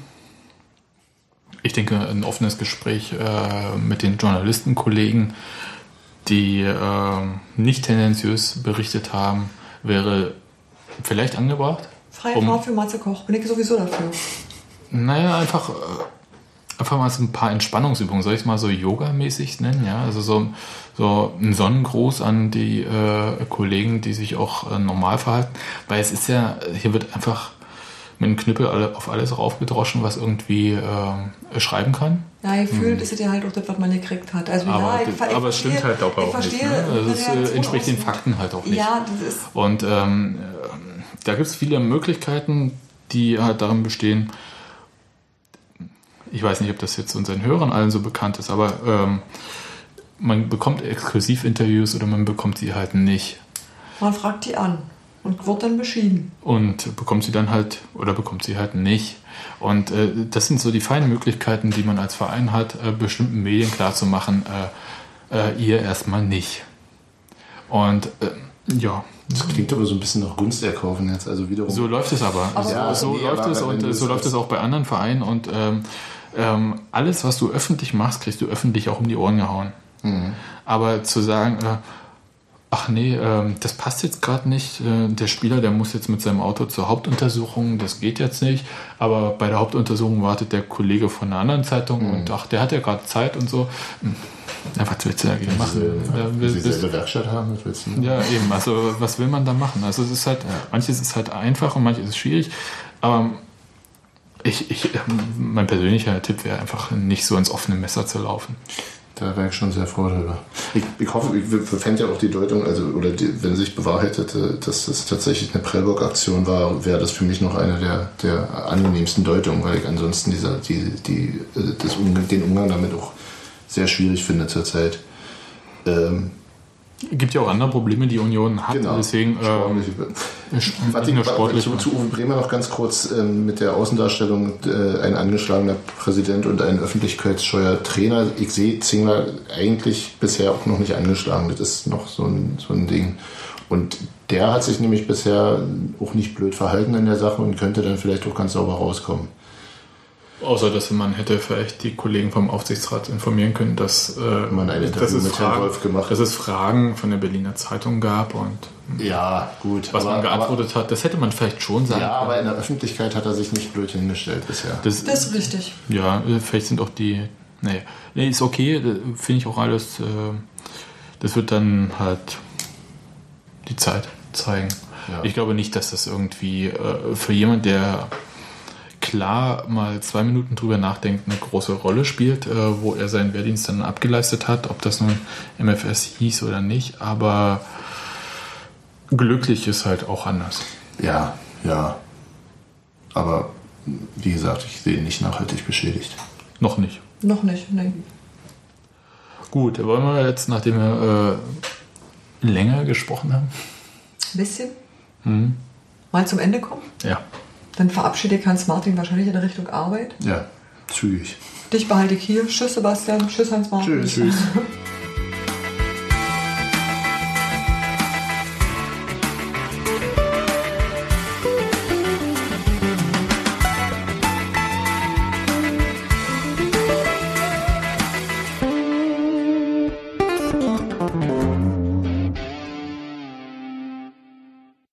Ich denke, ein offenes Gespräch äh, mit den Journalistenkollegen, die äh, nicht tendenziös berichtet haben, wäre vielleicht angebracht. Freie Um- Fahrt für Matze Koch, bin ich sowieso dafür. Naja, einfach, äh, einfach mal so ein paar Entspannungsübungen. Soll ich es mal so yogamäßig nennen? Ja, also so, so ein Sonnengruß an die äh, Kollegen, die sich auch äh, normal verhalten. Weil es ist ja, hier wird einfach mit einem Knüppel alle, auf alles raufgedroschen, was irgendwie äh, schreiben kann. Ja, gefühlt ist es ja halt auch das, was man gekriegt hat. Also Hm. Aber, ja, ich, ich aber es stimmt halt auch, ich auch nicht. verstehe Ne? Also es äh, entspricht den Fakten halt auch nicht. Ja, das ist. Und ähm, äh, da gibt es viele Möglichkeiten, die halt darin bestehen. Ich weiß nicht, ob das jetzt unseren Hörern allen so bekannt ist, aber ähm, man bekommt Exklusivinterviews oder man bekommt sie halt nicht. Man fragt die an und wird dann beschieden. Und bekommt sie dann halt oder bekommt sie halt nicht. Und äh, das sind so die feinen Möglichkeiten, die man als Verein hat, äh, bestimmten Medien klarzumachen, äh, äh, ihr erstmal nicht. Und äh, ja, Das klingt aber so ein bisschen nach Gunst erkaufen jetzt. Also wiederum. so läuft es aber. Aber- so Ja, so nee, läuft aber es und äh, so läuft es auch bei anderen Vereinen. Und ähm, ähm, alles, was du öffentlich machst, kriegst du öffentlich auch um die Ohren gehauen. Mhm. Aber zu sagen, äh, ach nee, ähm, das passt jetzt gerade nicht, äh, der Spieler, der muss jetzt mit seinem Auto zur Hauptuntersuchung, das geht jetzt nicht. Aber bei der Hauptuntersuchung wartet der Kollege von einer anderen Zeitung Mhm. und ach, der hat ja gerade Zeit und so. Hm, Na, was willst du dagegen machen? Ja, sie wir- selber Werkstatt haben, was willst du? ja, eben. Also, was will man da machen? Also, es ist halt, manches ist halt einfach und manches ist schwierig. Aber ich, ich, mein persönlicher Tipp wäre einfach, nicht so ins offene Messer zu laufen. Da wäre ich schon sehr froh drüber. Ich, ich hoffe, ich fände ja auch die Deutung, also oder die, wenn sich bewahrheitete, dass das tatsächlich eine Prellbock-Aktion war, wäre das für mich noch eine der, der angenehmsten Deutungen, weil ich ansonsten dieser, die, die, äh, das den Umgang damit auch sehr schwierig finde zurzeit. Ähm, gibt ja auch andere Probleme, die Union hat. genau. Deswegen, nicht Warte, sportlich. Zu, zu Uwe Bremer noch ganz kurz ähm, mit der Außendarstellung äh, ein angeschlagener Präsident und ein öffentlichkeitsscheuer Trainer. Ich sehe Zingler eigentlich bisher auch noch nicht angeschlagen. Das ist noch so ein, so ein Ding. Und der hat sich nämlich bisher auch nicht blöd verhalten in der Sache und könnte dann vielleicht auch ganz sauber rauskommen. Außer, dass man hätte vielleicht die Kollegen vom Aufsichtsrat informieren können, dass, äh, Man ein Interview dass, es mit Herrn Fragen, Wolf gemacht dass es Fragen von der Berliner Zeitung gab und Ja, gut. was man geantwortet hat. Das hätte man vielleicht schon sagen ja, können. aber in der Öffentlichkeit hat er sich nicht blöd hingestellt bisher. Das, Das ist richtig. Ja, vielleicht sind auch die. Nee, nee ist okay, äh, finde ich auch alles. Äh, das wird dann halt die Zeit zeigen. Ja. Ich glaube nicht, dass das irgendwie äh, für jemand, der klar mal zwei Minuten drüber nachdenkt, eine große Rolle spielt, äh, wo er seinen Wehrdienst dann abgeleistet hat, ob das nun MFS hieß oder nicht, aber glücklich ist halt auch anders. Ja, ja. Aber wie gesagt, ich sehe ihn nicht nachhaltig beschädigt. Noch nicht. Noch nicht, nee. Gut, wollen wir jetzt, nachdem wir äh, länger gesprochen haben? Ein bisschen. Mhm. Mal zum Ende kommen. Ja. Dann verabschiede ich Hans-Martin wahrscheinlich in Richtung Arbeit. Ja, zügig. Dich behalte ich hier. Tschüss, Sebastian. Tschüss, Hans-Martin. Tschüss. Tschüss.